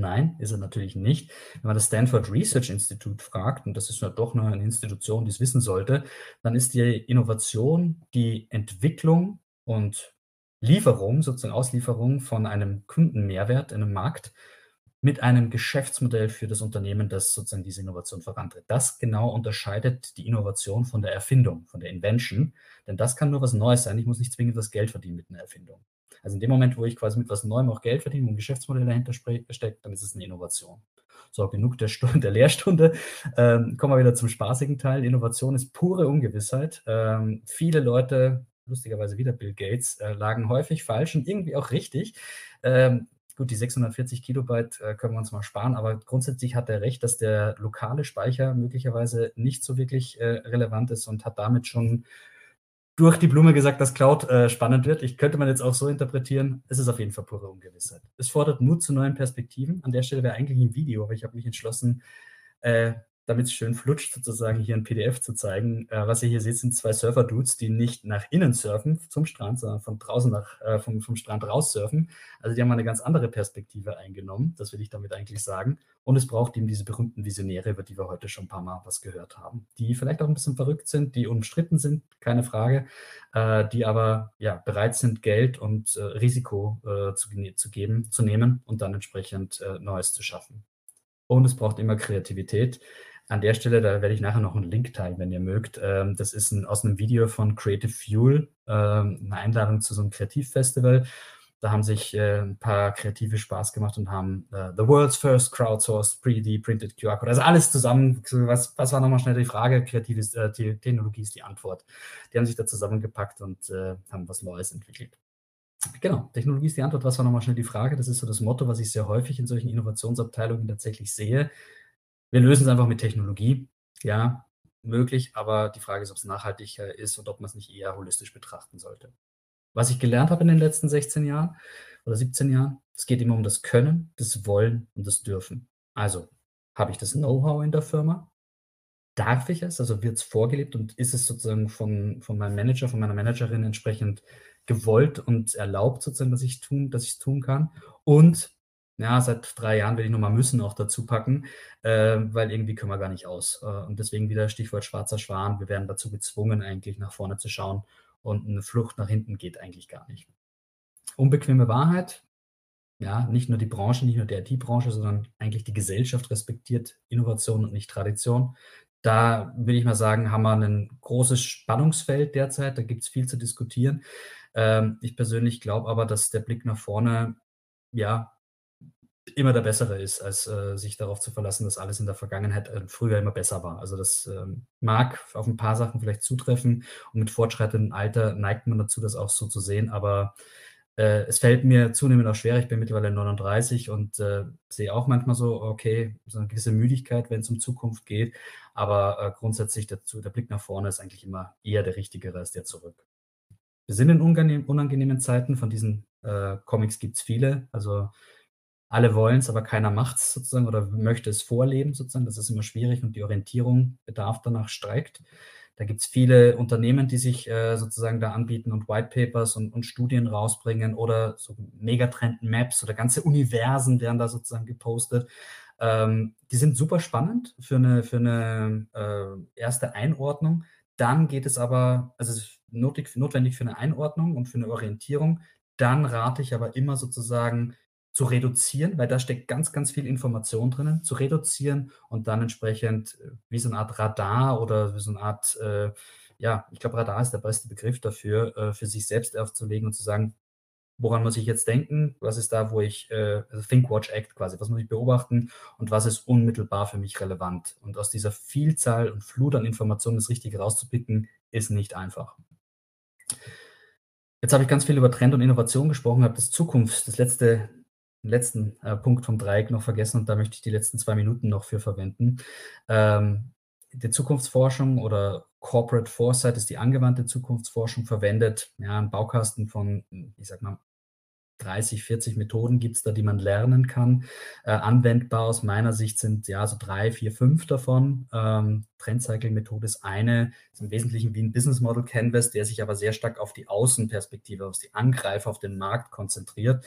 Nein, ist er natürlich nicht. Wenn man das Stanford Research Institute fragt, und das ist ja doch nur eine Institution, die es wissen sollte, dann ist die Innovation die Entwicklung und Lieferung, sozusagen Auslieferung von einem Kundenmehrwert in einem Markt mit einem Geschäftsmodell für das Unternehmen, das sozusagen diese Innovation vorantritt. Das genau unterscheidet die Innovation von der Erfindung, von der Invention, denn das kann nur was Neues sein. Ich muss nicht zwingend das Geld verdienen mit einer Erfindung. Also in dem Moment, wo ich quasi mit was Neuem auch Geld verdiene und ein Geschäftsmodell dahinter steckt, dann ist es eine Innovation. So, genug der, Stunde, der Lehrstunde. Ähm, kommen wir wieder zum spaßigen Teil. Innovation ist pure Ungewissheit. Ähm, viele Leute, lustigerweise wieder Bill Gates, äh, lagen häufig falsch und irgendwie auch richtig. Ähm, gut, die 640 Kilobyte äh, können wir uns mal sparen, aber grundsätzlich hat er recht, dass der lokale Speicher möglicherweise nicht so wirklich äh, relevant ist und hat damit schon durch die Blume gesagt, dass Cloud äh, spannend wird. Ich könnte man jetzt auch so interpretieren, es ist auf jeden Fall pure Ungewissheit. Es fordert Mut zu neuen Perspektiven. An der Stelle wäre eigentlich ein Video, aber ich habe mich entschlossen, äh, damit es schön flutscht, sozusagen hier ein PDF zu zeigen. Äh, was ihr hier seht, sind zwei Surfer-Dudes, die nicht nach innen surfen zum Strand, sondern von draußen nach, äh, vom, vom Strand raus surfen. Also die haben eine ganz andere Perspektive eingenommen, das will ich damit eigentlich sagen. Und es braucht eben diese berühmten Visionäre, über die wir heute schon ein paar Mal was gehört haben, die vielleicht auch ein bisschen verrückt sind, die umstritten sind, keine Frage, äh, die aber ja, bereit sind, Geld und äh, Risiko äh, zu, zu, geben, zu nehmen und dann entsprechend äh, Neues zu schaffen. Und es braucht immer Kreativität. An der Stelle, da werde ich nachher noch einen Link teilen, wenn ihr mögt. Ähm, das ist ein, aus einem Video von Creative Fuel, ähm, eine Einladung zu so einem Kreativfestival. Da haben sich äh, ein paar Kreative Spaß gemacht und haben äh, The World's First Crowdsourced 3D Printed QR Code. Also alles zusammen. Was, was war nochmal schnell die Frage? Kreative äh, Technologie ist die Antwort. Die haben sich da zusammengepackt und äh, haben was Neues entwickelt. Genau, Technologie ist die Antwort. Was war nochmal schnell die Frage? Das ist so das Motto, was ich sehr häufig in solchen Innovationsabteilungen tatsächlich sehe. Wir lösen es einfach mit Technologie. Ja, möglich, aber die Frage ist, ob es nachhaltiger ist und ob man es nicht eher holistisch betrachten sollte. Was ich gelernt habe in den letzten 16 Jahren oder 17 Jahren, es geht immer um das Können, das Wollen und das Dürfen. Also, habe ich das Know-how in der Firma? Darf ich es? Also wird es vorgelebt und ist es sozusagen von, von meinem Manager, von meiner Managerin entsprechend gewollt und erlaubt, sozusagen, dass ich tun, dass ich es tun kann? Und ja, seit drei Jahren will ich nochmal müssen auch dazu packen, äh, weil irgendwie können wir gar nicht aus. Äh, und deswegen wieder Stichwort schwarzer Schwan. Wir werden dazu gezwungen, eigentlich nach vorne zu schauen und eine Flucht nach hinten geht eigentlich gar nicht. Unbequeme Wahrheit. Ja, nicht nur die Branche, nicht nur die IT-Branche, sondern eigentlich die Gesellschaft respektiert Innovation und nicht Tradition. Da will ich mal sagen, haben wir ein großes Spannungsfeld derzeit. Da gibt es viel zu diskutieren. Ähm, ich persönlich glaube aber, dass der Blick nach vorne ja immer der Bessere ist, als äh, sich darauf zu verlassen, dass alles in der Vergangenheit äh, früher immer besser war. Also das ähm, mag auf ein paar Sachen vielleicht zutreffen und mit fortschreitendem Alter neigt man dazu, das auch so zu sehen, aber äh, es fällt mir zunehmend auch schwer. Ich bin mittlerweile 39 und äh, sehe auch manchmal so, okay, so eine gewisse Müdigkeit, wenn es um Zukunft geht, aber äh, grundsätzlich dazu, der Blick nach vorne ist eigentlich immer eher der richtigere als der zurück. Wir sind in unangenehmen Zeiten, von diesen äh, Comics gibt es viele, also alle wollen es, aber keiner macht es sozusagen oder möchte es vorleben sozusagen. Das ist immer schwierig und die Orientierung, Bedarf danach streikt. Da gibt es viele Unternehmen, die sich äh, sozusagen da anbieten und White Papers und, und Studien rausbringen oder so Megatrend-Maps oder ganze Universen werden da sozusagen gepostet. Ähm, die sind super spannend für eine, für eine äh, erste Einordnung. Dann geht es aber, also es ist notwendig für eine Einordnung und für eine Orientierung. Dann rate ich aber immer sozusagen zu reduzieren, weil da steckt ganz, ganz viel Information drinnen, zu reduzieren und dann entsprechend äh, wie so eine Art Radar oder so eine Art, äh, ja, ich glaube, Radar ist der beste Begriff dafür, äh, für sich selbst aufzulegen und zu sagen, woran muss ich jetzt denken, was ist da, wo ich, äh, also Think, Watch, Act quasi, was muss ich beobachten und was ist unmittelbar für mich relevant. Und aus dieser Vielzahl und Flut an Informationen das Richtige rauszupicken, ist nicht einfach. Jetzt habe ich ganz viel über Trend und Innovation gesprochen, habe das Zukunft, das letzte letzten äh, Punkt vom Dreieck noch vergessen und da möchte ich die letzten zwei Minuten noch für verwenden. Ähm, die Zukunftsforschung oder Corporate Foresight ist die angewandte Zukunftsforschung verwendet, ja, einen Baukasten von, ich sag mal, 30, 40 Methoden gibt es da, die man lernen kann. Äh, anwendbar aus meiner Sicht sind ja so drei, vier, fünf davon. Ähm, Trendcycle-Methode ist eine, ist im Wesentlichen wie ein Business Model Canvas, der sich aber sehr stark auf die Außenperspektive, auf die Angreifer, auf den Markt konzentriert.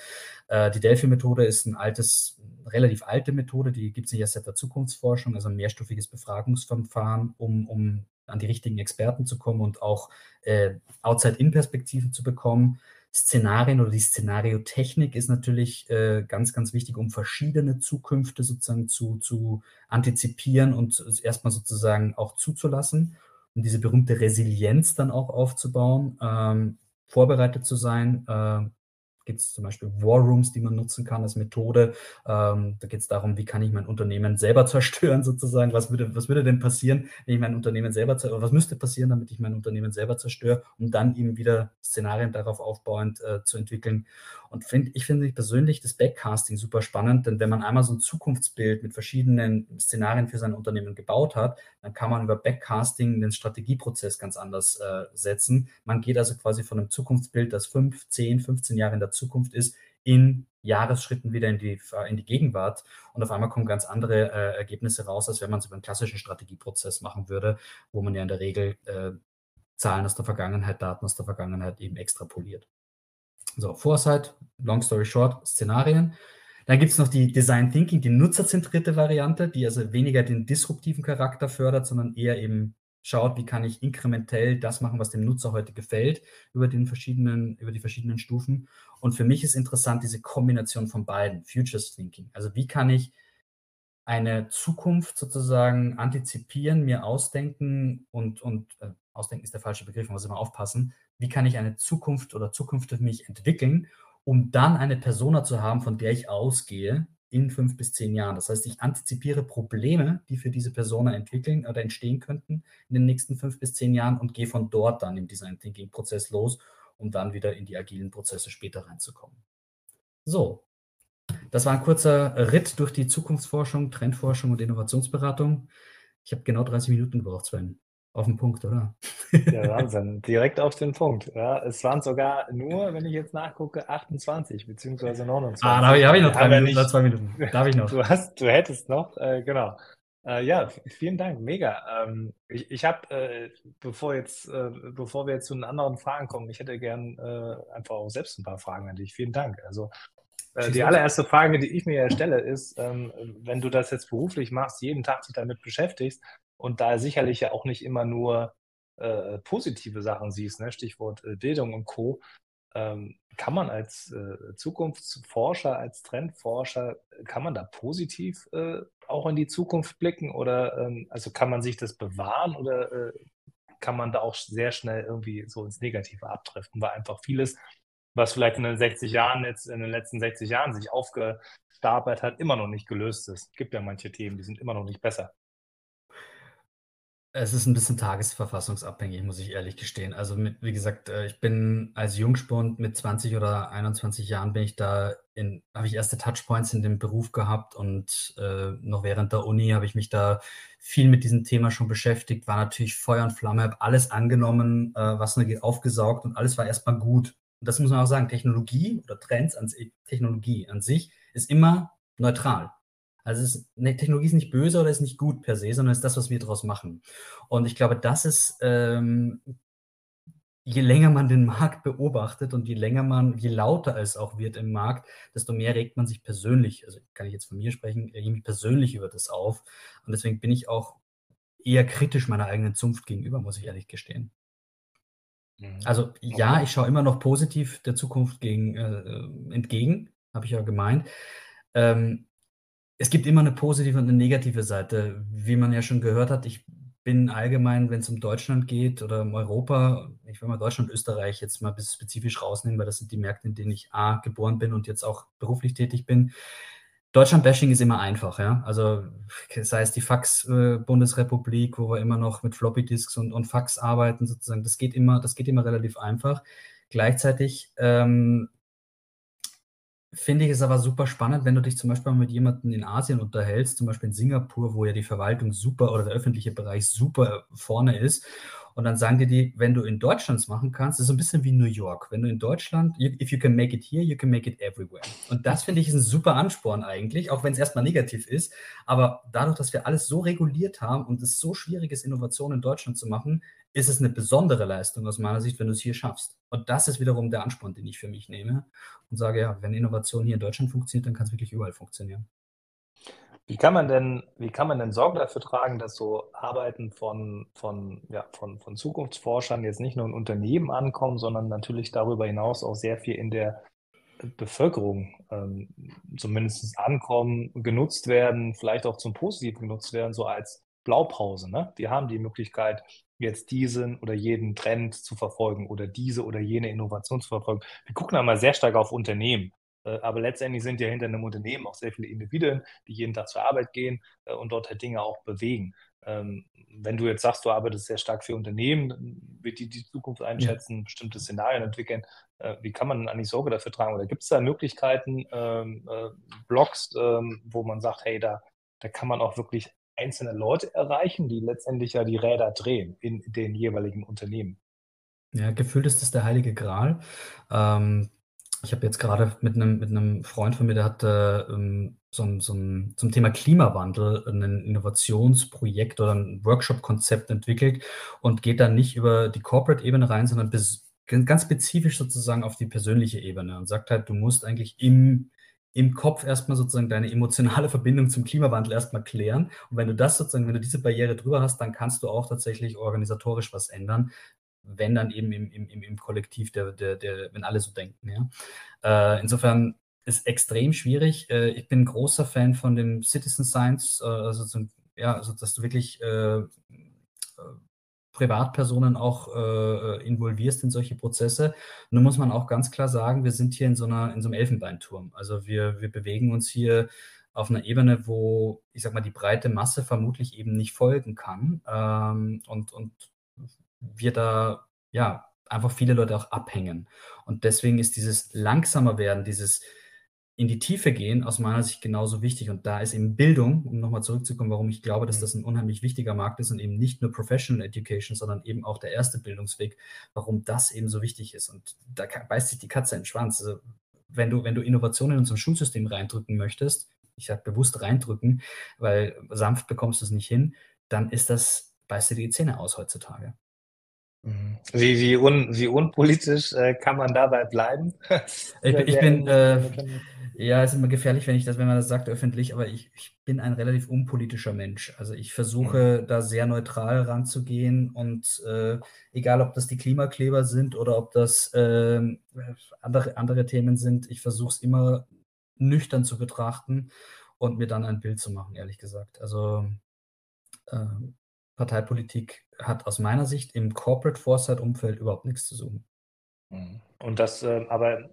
Äh, die Delphi-Methode ist ein altes, relativ alte Methode, die gibt es nicht erst seit der Zukunftsforschung, also ein mehrstufiges Befragungsverfahren, um, um an die richtigen Experten zu kommen und auch äh, Outside-In-Perspektiven zu bekommen. Szenarien oder die Szenariotechnik ist natürlich äh, ganz, ganz wichtig, um verschiedene Zukünfte sozusagen zu, zu antizipieren und erstmal sozusagen auch zuzulassen, um diese berühmte Resilienz dann auch aufzubauen, ähm, vorbereitet zu sein, äh, gibt es zum Beispiel War Rooms, die man nutzen kann als Methode. Ähm, da geht es darum, wie kann ich mein Unternehmen selber zerstören, sozusagen. Was würde, was würde denn passieren, wenn ich mein Unternehmen selber zerstöre? Was müsste passieren, damit ich mein Unternehmen selber zerstöre, um dann eben wieder Szenarien darauf aufbauend äh, zu entwickeln? Und find, ich finde persönlich das Backcasting super spannend, denn wenn man einmal so ein Zukunftsbild mit verschiedenen Szenarien für sein Unternehmen gebaut hat, dann kann man über Backcasting den Strategieprozess ganz anders äh, setzen. Man geht also quasi von einem Zukunftsbild, das 5, 10, 15 Jahre in der Zukunft ist, in Jahresschritten wieder in die, in die Gegenwart und auf einmal kommen ganz andere äh, Ergebnisse raus, als wenn man es über einen klassischen Strategieprozess machen würde, wo man ja in der Regel äh, Zahlen aus der Vergangenheit, Daten aus der Vergangenheit eben extrapoliert. So, Foresight, long story short, Szenarien. Dann gibt es noch die Design Thinking, die nutzerzentrierte Variante, die also weniger den disruptiven Charakter fördert, sondern eher eben schaut, wie kann ich inkrementell das machen, was dem Nutzer heute gefällt, über, den verschiedenen, über die verschiedenen Stufen. Und für mich ist interessant diese Kombination von beiden, Futures Thinking. Also wie kann ich eine Zukunft sozusagen antizipieren, mir ausdenken und, und äh, ausdenken ist der falsche Begriff, man muss immer aufpassen, wie kann ich eine Zukunft oder Zukunft für mich entwickeln, um dann eine Persona zu haben, von der ich ausgehe in fünf bis zehn Jahren. Das heißt, ich antizipiere Probleme, die für diese Persona entwickeln oder entstehen könnten in den nächsten fünf bis zehn Jahren und gehe von dort dann im Design Thinking Prozess los, um dann wieder in die agilen Prozesse später reinzukommen. So, das war ein kurzer Ritt durch die Zukunftsforschung, Trendforschung und Innovationsberatung. Ich habe genau 30 Minuten gebraucht, Sven. Auf den Punkt, oder? Ja, Wahnsinn. Direkt auf den Punkt. Ja, es waren sogar nur, wenn ich jetzt nachgucke, 28 beziehungsweise 29. Ah, da habe ich, hab ich, noch drei Minuten, nicht, zwei Minuten. Darf ich noch? Du, hast, du hättest noch, äh, genau. Äh, ja, vielen Dank, mega. Ähm, ich ich habe, äh, bevor, jetzt, äh, bevor wir jetzt zu den anderen Fragen kommen, ich hätte gern äh, einfach auch selbst ein paar Fragen an dich. Vielen Dank. Also äh, die allererste Frage, die ich mir stelle, ist, ähm, wenn du das jetzt beruflich machst, jeden Tag dich damit beschäftigst, und da sicherlich ja auch nicht immer nur äh, positive Sachen siehst, ne? Stichwort äh, Bildung und Co., ähm, kann man als äh, Zukunftsforscher, als Trendforscher, kann man da positiv äh, auch in die Zukunft blicken oder ähm, also kann man sich das bewahren oder äh, kann man da auch sehr schnell irgendwie so ins Negative abdriften, weil einfach vieles, was vielleicht in den 60 Jahren jetzt, in den letzten 60 Jahren sich aufgestapelt hat, immer noch nicht gelöst ist. Es gibt ja manche Themen, die sind immer noch nicht besser. Es ist ein bisschen tagesverfassungsabhängig, muss ich ehrlich gestehen. Also mit wie gesagt, äh, ich bin als Jungspund mit 20 oder 21 Jahren bin ich da in habe ich erste Touchpoints in dem Beruf gehabt und, äh, noch während der Uni habe ich mich da viel mit diesem Thema schon beschäftigt, war natürlich Feuer und Flamme, habe alles angenommen, äh, was nur geht, aufgesaugt und alles war erstmal gut. Und das muss man auch sagen, Technologie oder Trends an Technologie an sich ist immer neutral. Also ist, ne, Technologie ist nicht böse oder ist nicht gut per se, sondern ist das, was wir daraus machen. Und ich glaube, das ist, ähm, je länger man den Markt beobachtet und je länger man, je lauter es auch wird im Markt, desto mehr regt man sich persönlich, also kann ich jetzt von mir sprechen, mich persönlich über das auf. Und deswegen bin ich auch eher kritisch meiner eigenen Zunft gegenüber, muss ich ehrlich gestehen. Mhm. Also ja, ich schaue immer noch positiv der Zukunft gegen, äh, entgegen, habe ich ja gemeint. Ähm, es gibt immer eine positive und eine negative Seite. Wie man ja schon gehört hat, ich bin allgemein, wenn es um Deutschland geht oder um Europa, ich will mal Deutschland und Österreich jetzt mal bis spezifisch rausnehmen, weil das sind die Märkte, in denen ich A geboren bin und jetzt auch beruflich tätig bin. Deutschland-Bashing ist immer einfach, ja. Also sei es die Fax-Bundesrepublik, wo wir immer noch mit Floppy-Disks und, und Fax arbeiten, sozusagen, das geht immer, das geht immer relativ einfach. Gleichzeitig ähm, finde ich es aber super spannend, wenn du dich zum Beispiel mit jemandem in Asien unterhältst, zum Beispiel in Singapur, wo ja die Verwaltung super oder der öffentliche Bereich super vorne ist und dann sagen dir die, wenn du in Deutschland es machen kannst, ist so ein bisschen wie New York. Wenn du in Deutschland, if you can make it here, you can make it everywhere. Und das finde ich ist ein super Ansporn eigentlich, auch wenn es erstmal negativ ist. Aber dadurch, dass wir alles so reguliert haben und es so schwierig ist, Innovationen in Deutschland zu machen, ist es eine besondere Leistung aus meiner Sicht, wenn du es hier schaffst. Und das ist wiederum der Ansporn, den ich für mich nehme und sage, ja, wenn Innovation hier in Deutschland funktioniert, dann kann es wirklich überall funktionieren. Wie kann man denn, wie kann man denn Sorge dafür tragen, dass so Arbeiten von, von, ja, von, von Zukunftsforschern jetzt nicht nur in Unternehmen ankommen, sondern natürlich darüber hinaus auch sehr viel in der Bevölkerung ähm, zumindest ankommen, genutzt werden, vielleicht auch zum Positiven genutzt werden, so als Blaupause. Ne? Die haben die Möglichkeit, jetzt diesen oder jeden Trend zu verfolgen oder diese oder jene Innovation zu verfolgen. Wir gucken einmal sehr stark auf Unternehmen. Äh, aber letztendlich sind ja hinter einem Unternehmen auch sehr viele Individuen, die jeden Tag zur Arbeit gehen äh, und dort halt Dinge auch bewegen. Ähm, wenn du jetzt sagst, du arbeitest sehr stark für Unternehmen, wird die die Zukunft einschätzen, ja. bestimmte Szenarien entwickeln, äh, wie kann man eigentlich Sorge dafür tragen? Oder gibt es da Möglichkeiten, ähm, äh, Blogs, ähm, wo man sagt, hey, da, da kann man auch wirklich einzelne Leute erreichen, die letztendlich ja die Räder drehen in den jeweiligen Unternehmen? Ja, gefühlt ist das der heilige Gral. Ähm, ich habe jetzt gerade mit einem mit Freund von mir, der hat, äh, ähm, so so zum Thema Klimawandel ein Innovationsprojekt oder ein Workshop-Konzept entwickelt und geht dann nicht über die Corporate-Ebene rein, sondern bis ganz spezifisch sozusagen auf die persönliche Ebene und sagt halt, du musst eigentlich im im Kopf erstmal sozusagen deine emotionale Verbindung zum Klimawandel erstmal klären. Und wenn du das sozusagen wenn du diese Barriere drüber hast, dann kannst du auch tatsächlich organisatorisch was ändern wenn dann eben im, im, im Kollektiv, der, der, der, wenn alle so denken. Ja? Äh, insofern ist extrem schwierig. Äh, ich bin großer Fan von dem Citizen Science, äh, also, zum, ja, also dass du wirklich äh, äh, Privatpersonen auch äh, involvierst in solche Prozesse. Nun muss man auch ganz klar sagen, wir sind hier in so, einer, in so einem Elfenbeinturm. Also wir, wir bewegen uns hier auf einer Ebene, wo, ich sag mal, die breite Masse vermutlich eben nicht folgen kann. Ähm, und, und wir da ja einfach viele Leute auch abhängen. Und deswegen ist dieses langsamer werden, dieses in die Tiefe gehen aus meiner Sicht genauso wichtig. Und da ist eben Bildung, um nochmal zurückzukommen, warum ich glaube, dass mhm. das ein unheimlich wichtiger Markt ist und eben nicht nur Professional Education, sondern eben auch der erste Bildungsweg, warum das eben so wichtig ist. Und da beißt sich die Katze in den Schwanz. Also wenn du, wenn du Innovationen in unser Schulsystem reindrücken möchtest, ich sage bewusst reindrücken, weil sanft bekommst du es nicht hin, dann ist das, beißt dir die Zähne aus heutzutage. Mhm. Wie, wie, un, wie unpolitisch äh, kann man dabei bleiben? ich, ich bin, äh, ja, es ist immer gefährlich, wenn ich das, wenn man das sagt öffentlich, aber ich, ich bin ein relativ unpolitischer Mensch. Also ich versuche mhm. da sehr neutral ranzugehen und äh, egal, ob das die Klimakleber sind oder ob das äh, andere, andere Themen sind, ich versuche es immer nüchtern zu betrachten und mir dann ein Bild zu machen, ehrlich gesagt. Also äh, Parteipolitik hat aus meiner Sicht im Corporate Foresight-Umfeld überhaupt nichts zu suchen. Mhm. Und das, äh, aber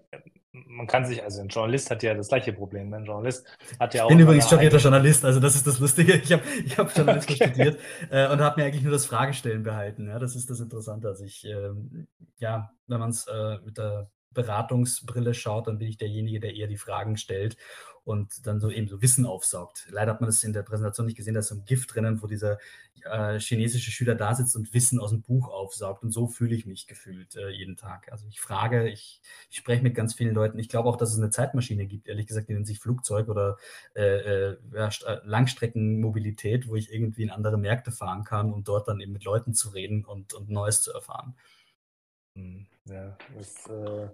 man kann sich, also ein Journalist hat ja das gleiche Problem. Ein Journalist hat ja auch. Ich bin übrigens studierter Journalist, also das ist das Lustige. Ich habe ich hab Journalismus studiert äh, und habe mir eigentlich nur das Fragestellen behalten. Ja, das ist das Interessante. Also ich, ähm, ja, wenn man es äh, mit der Beratungsbrille schaut, dann bin ich derjenige, der eher die Fragen stellt und dann so eben so Wissen aufsaugt. Leider hat man das in der Präsentation nicht gesehen, da ist so ein Gift drinnen, wo dieser äh, chinesische Schüler da sitzt und Wissen aus dem Buch aufsaugt. Und so fühle ich mich gefühlt äh, jeden Tag. Also ich frage, ich, ich, spreche mit ganz vielen Leuten. Ich glaube auch, dass es eine Zeitmaschine gibt, ehrlich gesagt, die nennt sich Flugzeug oder äh, äh ja, äh, Langstreckenmobilität, wo ich irgendwie in andere Märkte fahren kann, um dort dann eben mit Leuten zu reden und, und Neues zu erfahren. Hm, ja, das, äh,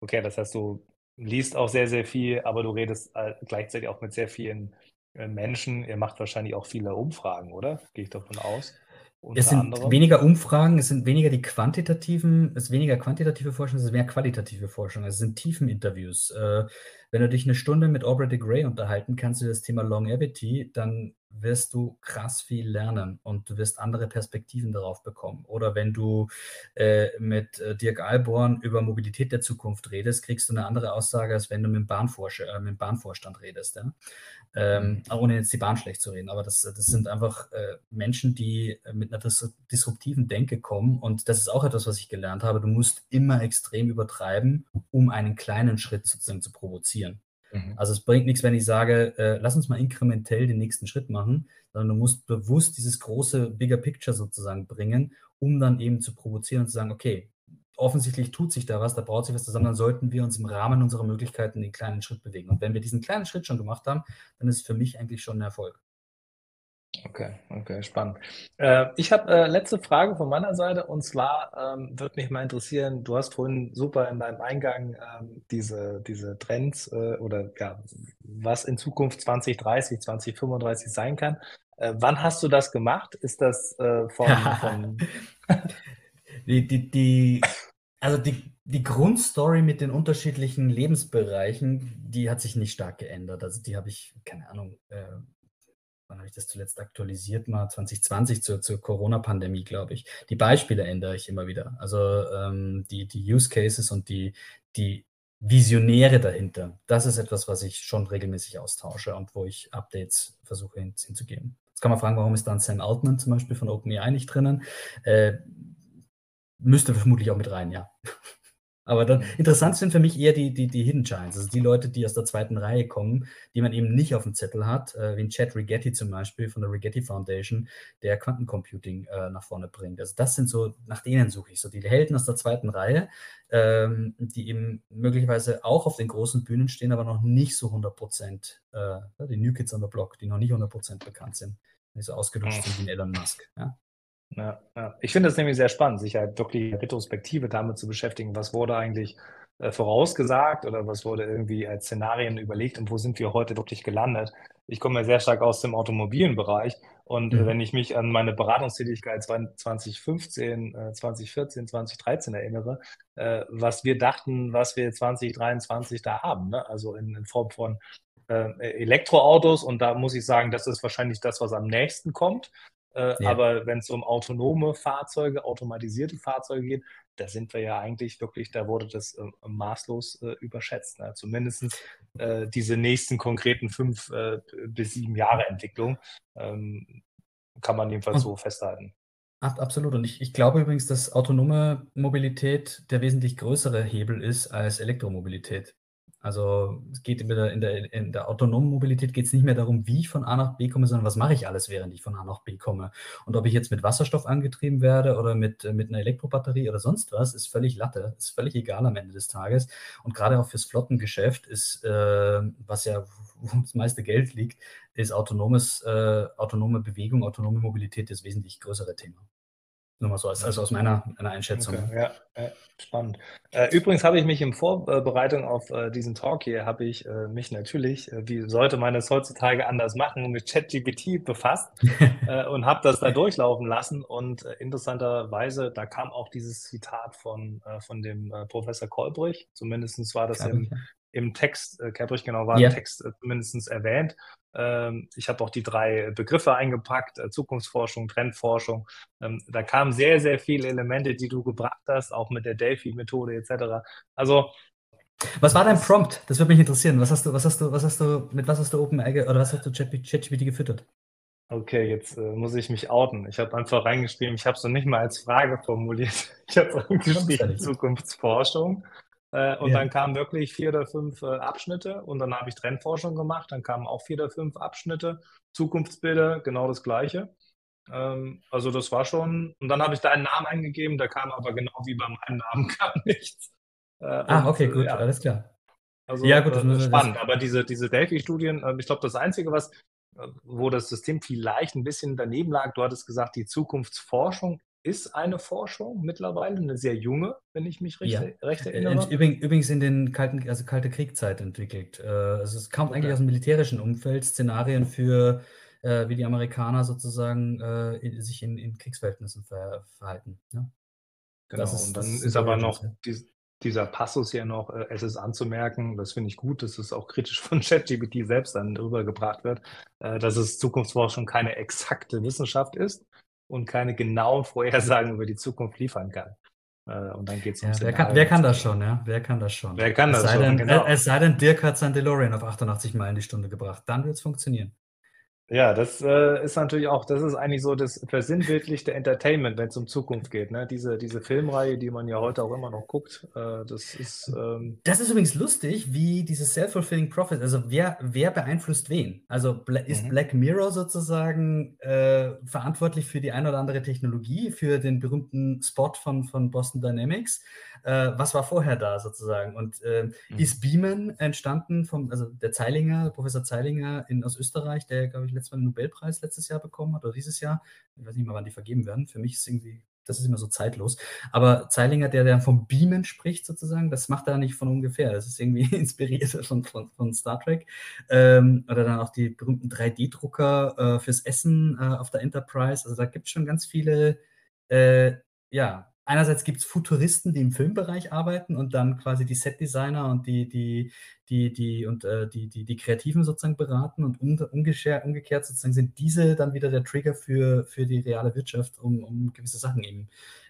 okay, das heißt, du liest auch sehr, sehr viel, aber du redest äh, gleichzeitig auch mit sehr vielen äh, Menschen. Ihr macht wahrscheinlich auch viele Umfragen, oder? Gehe ich davon aus. Es sind anderem. weniger Umfragen, es sind weniger die quantitativen, es ist weniger quantitative Forschung, es ist mehr qualitative Forschung. Es sind tiefen Interviews. Äh, wenn du dich eine Stunde mit Aubrey de Grey unterhalten kannst über das Thema Longevity, dann wirst du krass viel lernen und du wirst andere Perspektiven darauf bekommen. Oder wenn du äh, mit äh, Dirk Alborn über Mobilität der Zukunft redest, kriegst du eine andere Aussage, als wenn du mit dem, Bahnvorsch äh, mit dem Bahnvorstand redest. Ja? Ähm, mhm. ohne jetzt die Bahn schlecht zu reden. Aber das, das sind einfach äh, Menschen, die mit einer dis disruptiven Denke kommen. Und das ist auch etwas, was ich gelernt habe. Du musst immer extrem übertreiben, um einen kleinen Schritt sozusagen zu provozieren. Mhm. Also es bringt nichts, wenn ich sage, äh, lass uns mal inkrementell den nächsten Schritt machen, sondern du musst bewusst dieses große Bigger Picture sozusagen bringen, um dann eben zu provozieren und zu sagen, okay, offensichtlich tut sich da was, da braucht sich was zusammen, dann sollten wir uns im Rahmen unserer Möglichkeiten den kleinen Schritt bewegen. Und wenn wir diesen kleinen Schritt schon gemacht haben, dann ist es für mich eigentlich schon ein Erfolg. Okay, okay, spannend. Äh, ich habe äh, letzte Frage von meiner Seite und zwar ähm, würde mich mal interessieren, du hast vorhin super in deinem Eingang ähm, diese, diese Trends äh, oder ja, was in Zukunft 2030, 2035 sein kann. Äh, wann hast du das gemacht? Ist das äh, von, von die, die, die, also die, die Grundstory mit den unterschiedlichen Lebensbereichen, die hat sich nicht stark geändert. Also die habe ich, keine Ahnung, äh, wann habe ich das zuletzt aktualisiert? Mal 2020 zur, zur Corona-Pandemie, glaube ich. Die Beispiele ändere ich immer wieder. Also ähm, die, die Use Cases und die, die Visionäre dahinter. Das ist etwas, was ich schon regelmäßig austausche und wo ich Updates versuche hin, hinzugeben. Jetzt kann man fragen, warum ist dann Sam Altman zum Beispiel von OpenAI nicht drinnen? Äh, müsste vermutlich auch mit rein, ja. Aber dann, interessant sind für mich eher die, die, die Hidden Giants, also die Leute, die aus der zweiten Reihe kommen, die man eben nicht auf dem Zettel hat, äh, wie ein Chad Rigetti zum Beispiel von der Rigetti Foundation, der Quantencomputing äh, nach vorne bringt. Also das sind so, nach denen suche ich so die Helden aus der zweiten Reihe, ähm, die eben möglicherweise auch auf den großen Bühnen stehen, aber noch nicht so 100 Prozent, äh, die New Kids on the Block, die noch nicht 100 Prozent bekannt sind, nicht so ausgelutscht sind wie Elon Musk. Ja? Ja, ja. Ich finde es nämlich sehr spannend, sich halt wirklich Retrospektive damit zu beschäftigen, was wurde eigentlich äh, vorausgesagt oder was wurde irgendwie als Szenarien überlegt und wo sind wir heute wirklich gelandet. Ich komme ja sehr stark aus dem automobilen Bereich und äh, mhm. wenn ich mich an meine Beratungstätigkeit 2015, äh, 2014, 2013 erinnere, äh, was wir dachten, was wir 2023 da haben, ne? also in, in Form von äh, Elektroautos und da muss ich sagen, das ist wahrscheinlich das, was am nächsten kommt. Äh, ja. Aber wenn es um autonome Fahrzeuge, automatisierte Fahrzeuge geht, da sind wir ja eigentlich wirklich, da wurde das äh, maßlos äh, überschätzt. Ne? Zumindest äh, diese nächsten konkreten fünf äh, bis sieben Jahre Entwicklung ähm, kann man jedenfalls so festhalten. Absolut. Und ich, ich glaube übrigens, dass autonome Mobilität der wesentlich größere Hebel ist als Elektromobilität. Also es geht in der, in der, in der autonomen Mobilität geht es nicht mehr darum, wie ich von A nach B komme, sondern was mache ich alles, während ich von A nach B komme. Und ob ich jetzt mit Wasserstoff angetrieben werde oder mit, mit einer Elektrobatterie oder sonst was, ist völlig Latte, ist völlig egal am Ende des Tages. Und gerade auch fürs Flottengeschäft ist, äh, was ja wo das meiste Geld liegt, ist autonomes, äh, autonome Bewegung, autonome Mobilität das wesentlich größere Thema. Nur mal so, als, also aus meiner, meiner Einschätzung. Okay, ja, ja, spannend. Äh, übrigens habe ich mich in Vorbereitung auf äh, diesen Talk hier, habe ich äh, mich natürlich, äh, wie sollte man es heutzutage anders machen, mit ChatGPT befasst äh, und habe das da durchlaufen lassen. Und äh, interessanterweise, da kam auch dieses Zitat von, von dem Professor Kolbrich, zumindest war das im, im Text, äh, Kerbrich genau war ja. im Text äh, zumindest erwähnt. Ähm, ich habe auch die drei Begriffe eingepackt, äh, Zukunftsforschung, Trendforschung. Ähm, da kamen sehr, sehr viele Elemente, die du gebracht hast, auch mit der Delphi-Methode etc. Also was war dein Prompt? Das würde mich interessieren. Was hast du, was hast du, was hast du, mit was hast du OpenAI oder was hast du ChatGPT gefüttert? Okay, jetzt äh, muss ich mich outen. Ich habe einfach reingeschrieben, ich habe es noch nicht mal als Frage formuliert. Ich habe reingeschrieben, Zukunftsforschung. Äh, und ja. dann kamen wirklich vier oder fünf äh, Abschnitte und dann habe ich Trendforschung gemacht, dann kamen auch vier oder fünf Abschnitte, Zukunftsbilder, genau das gleiche. Ähm, also das war schon, und dann habe ich da einen Namen eingegeben, da kam aber genau wie bei meinem Namen kam nichts. Äh, ah, und, okay, gut, ja. alles klar. Also ja, gut, äh, spannend, das... aber diese, diese Delphi-Studien, äh, ich glaube, das Einzige, was äh, wo das System vielleicht ein bisschen daneben lag, du hattest gesagt, die Zukunftsforschung ist eine Forschung mittlerweile, eine sehr junge, wenn ich mich recht, ja. recht äh, erinnere. Übrigens in den kalten, also kalte Kriegszeit entwickelt. Äh, also es kam okay. eigentlich aus dem militärischen Umfeld, Szenarien für, äh, wie die Amerikaner sozusagen sich in, in Kriegsverhältnissen ver, verhalten. Ja? Genau, ist, und dann ist, ist aber noch die, dieser Passus ja noch, es ist anzumerken, das finde ich gut, dass es auch kritisch von ChatGPT selbst dann rübergebracht wird, dass es Zukunftsforschung keine exakte Wissenschaft ist, und keine genauen Vorhersagen über die Zukunft liefern kann. Äh, und dann geht es um ja, wer, kann, wer kann das schon, ja? Wer kann das schon? Wer kann es das schon, denn, genau. Es sei denn, Dirk hat sein DeLorean auf 88 Meilen die Stunde gebracht. Dann wird es funktionieren. Ja, das äh, ist natürlich auch, das ist eigentlich so das versinnbildlichte Entertainment, wenn es um Zukunft geht. Ne? Diese, diese Filmreihe, die man ja heute auch immer noch guckt, äh, das ist. Ähm das ist übrigens lustig, wie dieses Self-Fulfilling Prophet, also wer, wer beeinflusst wen? Also Bla ist mhm. Black Mirror sozusagen äh, verantwortlich für die eine oder andere Technologie, für den berühmten Spot von, von Boston Dynamics? Äh, was war vorher da sozusagen? Und äh, mhm. ist Beeman entstanden vom, also der Zeilinger, Professor Zeilinger in, aus Österreich, der, glaube ich, letztes Mal den Nobelpreis letztes Jahr bekommen hat oder dieses Jahr. Ich weiß nicht mal, wann die vergeben werden. Für mich ist irgendwie, das ist immer so zeitlos. Aber Zeilinger, der dann vom Beamen spricht sozusagen, das macht er nicht von ungefähr. Das ist irgendwie inspiriert von, von, von Star Trek. Ähm, oder dann auch die berühmten 3D-Drucker äh, fürs Essen äh, auf der Enterprise. Also da gibt es schon ganz viele, äh, ja, einerseits gibt es Futuristen, die im Filmbereich arbeiten und dann quasi die Set-Designer und die, die, die, die und äh, die, die, die Kreativen sozusagen beraten und umgekehrt, umgekehrt sozusagen sind diese dann wieder der Trigger für, für die reale Wirtschaft, um, um gewisse Sachen eben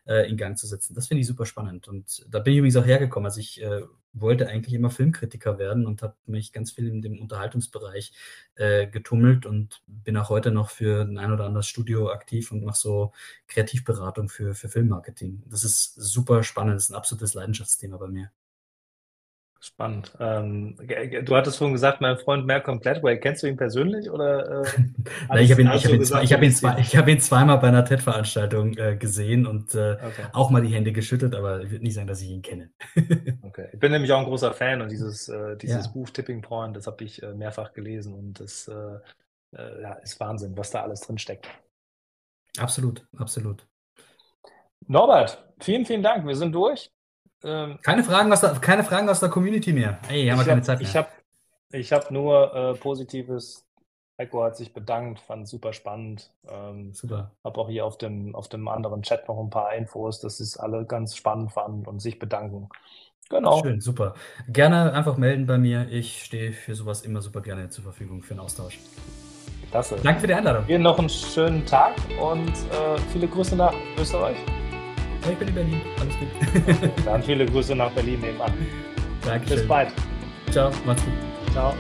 äh, in Gang zu setzen. Das finde ich super spannend. Und da bin ich übrigens auch hergekommen. Also ich äh, wollte eigentlich immer Filmkritiker werden und habe mich ganz viel in dem Unterhaltungsbereich äh, getummelt und bin auch heute noch für ein, ein oder anderes Studio aktiv und mache so Kreativberatung für, für Filmmarketing. Das ist super spannend, das ist ein absolutes Leidenschaftsthema bei mir. Spannend. Ähm, du hattest vorhin gesagt, mein Freund Malcolm Gladwell. Kennst du ihn persönlich oder? Äh, Nein, ich habe ihn, ich hab ihn, gesagt, ich hab ihn, zwei, ich hab ihn zweimal bei einer TED-Veranstaltung äh, gesehen und äh, okay. auch mal die Hände geschüttelt, aber ich würde nicht sagen, dass ich ihn kenne. okay. Ich bin nämlich auch ein großer Fan und dieses, äh, dieses ja. Buch Tipping Point, das habe ich äh, mehrfach gelesen und das äh, ja, ist Wahnsinn, was da alles drin steckt. Absolut, absolut. Norbert, vielen, vielen Dank. Wir sind durch. Ähm, keine, Fragen aus der, keine Fragen aus der Community mehr. Ey, haben wir keine hab, Zeit mehr. Ich habe ich hab nur äh, Positives. Heiko hat sich bedankt, fand es super spannend. Ähm, super. Habe auch hier auf dem, auf dem anderen Chat noch ein paar Infos, dass es alle ganz spannend fanden und sich bedanken. Genau. Schön, super. Gerne einfach melden bei mir. Ich stehe für sowas immer super gerne zur Verfügung für einen Austausch. Klasse. Danke für die Einladung. Dir noch einen schönen Tag und äh, viele Grüße nach Österreich. Ich bin in Berlin. Alles gut. Dann viele Grüße nach Berlin nebenan. Danke. Bis bald. Ciao, macht's gut. Ciao.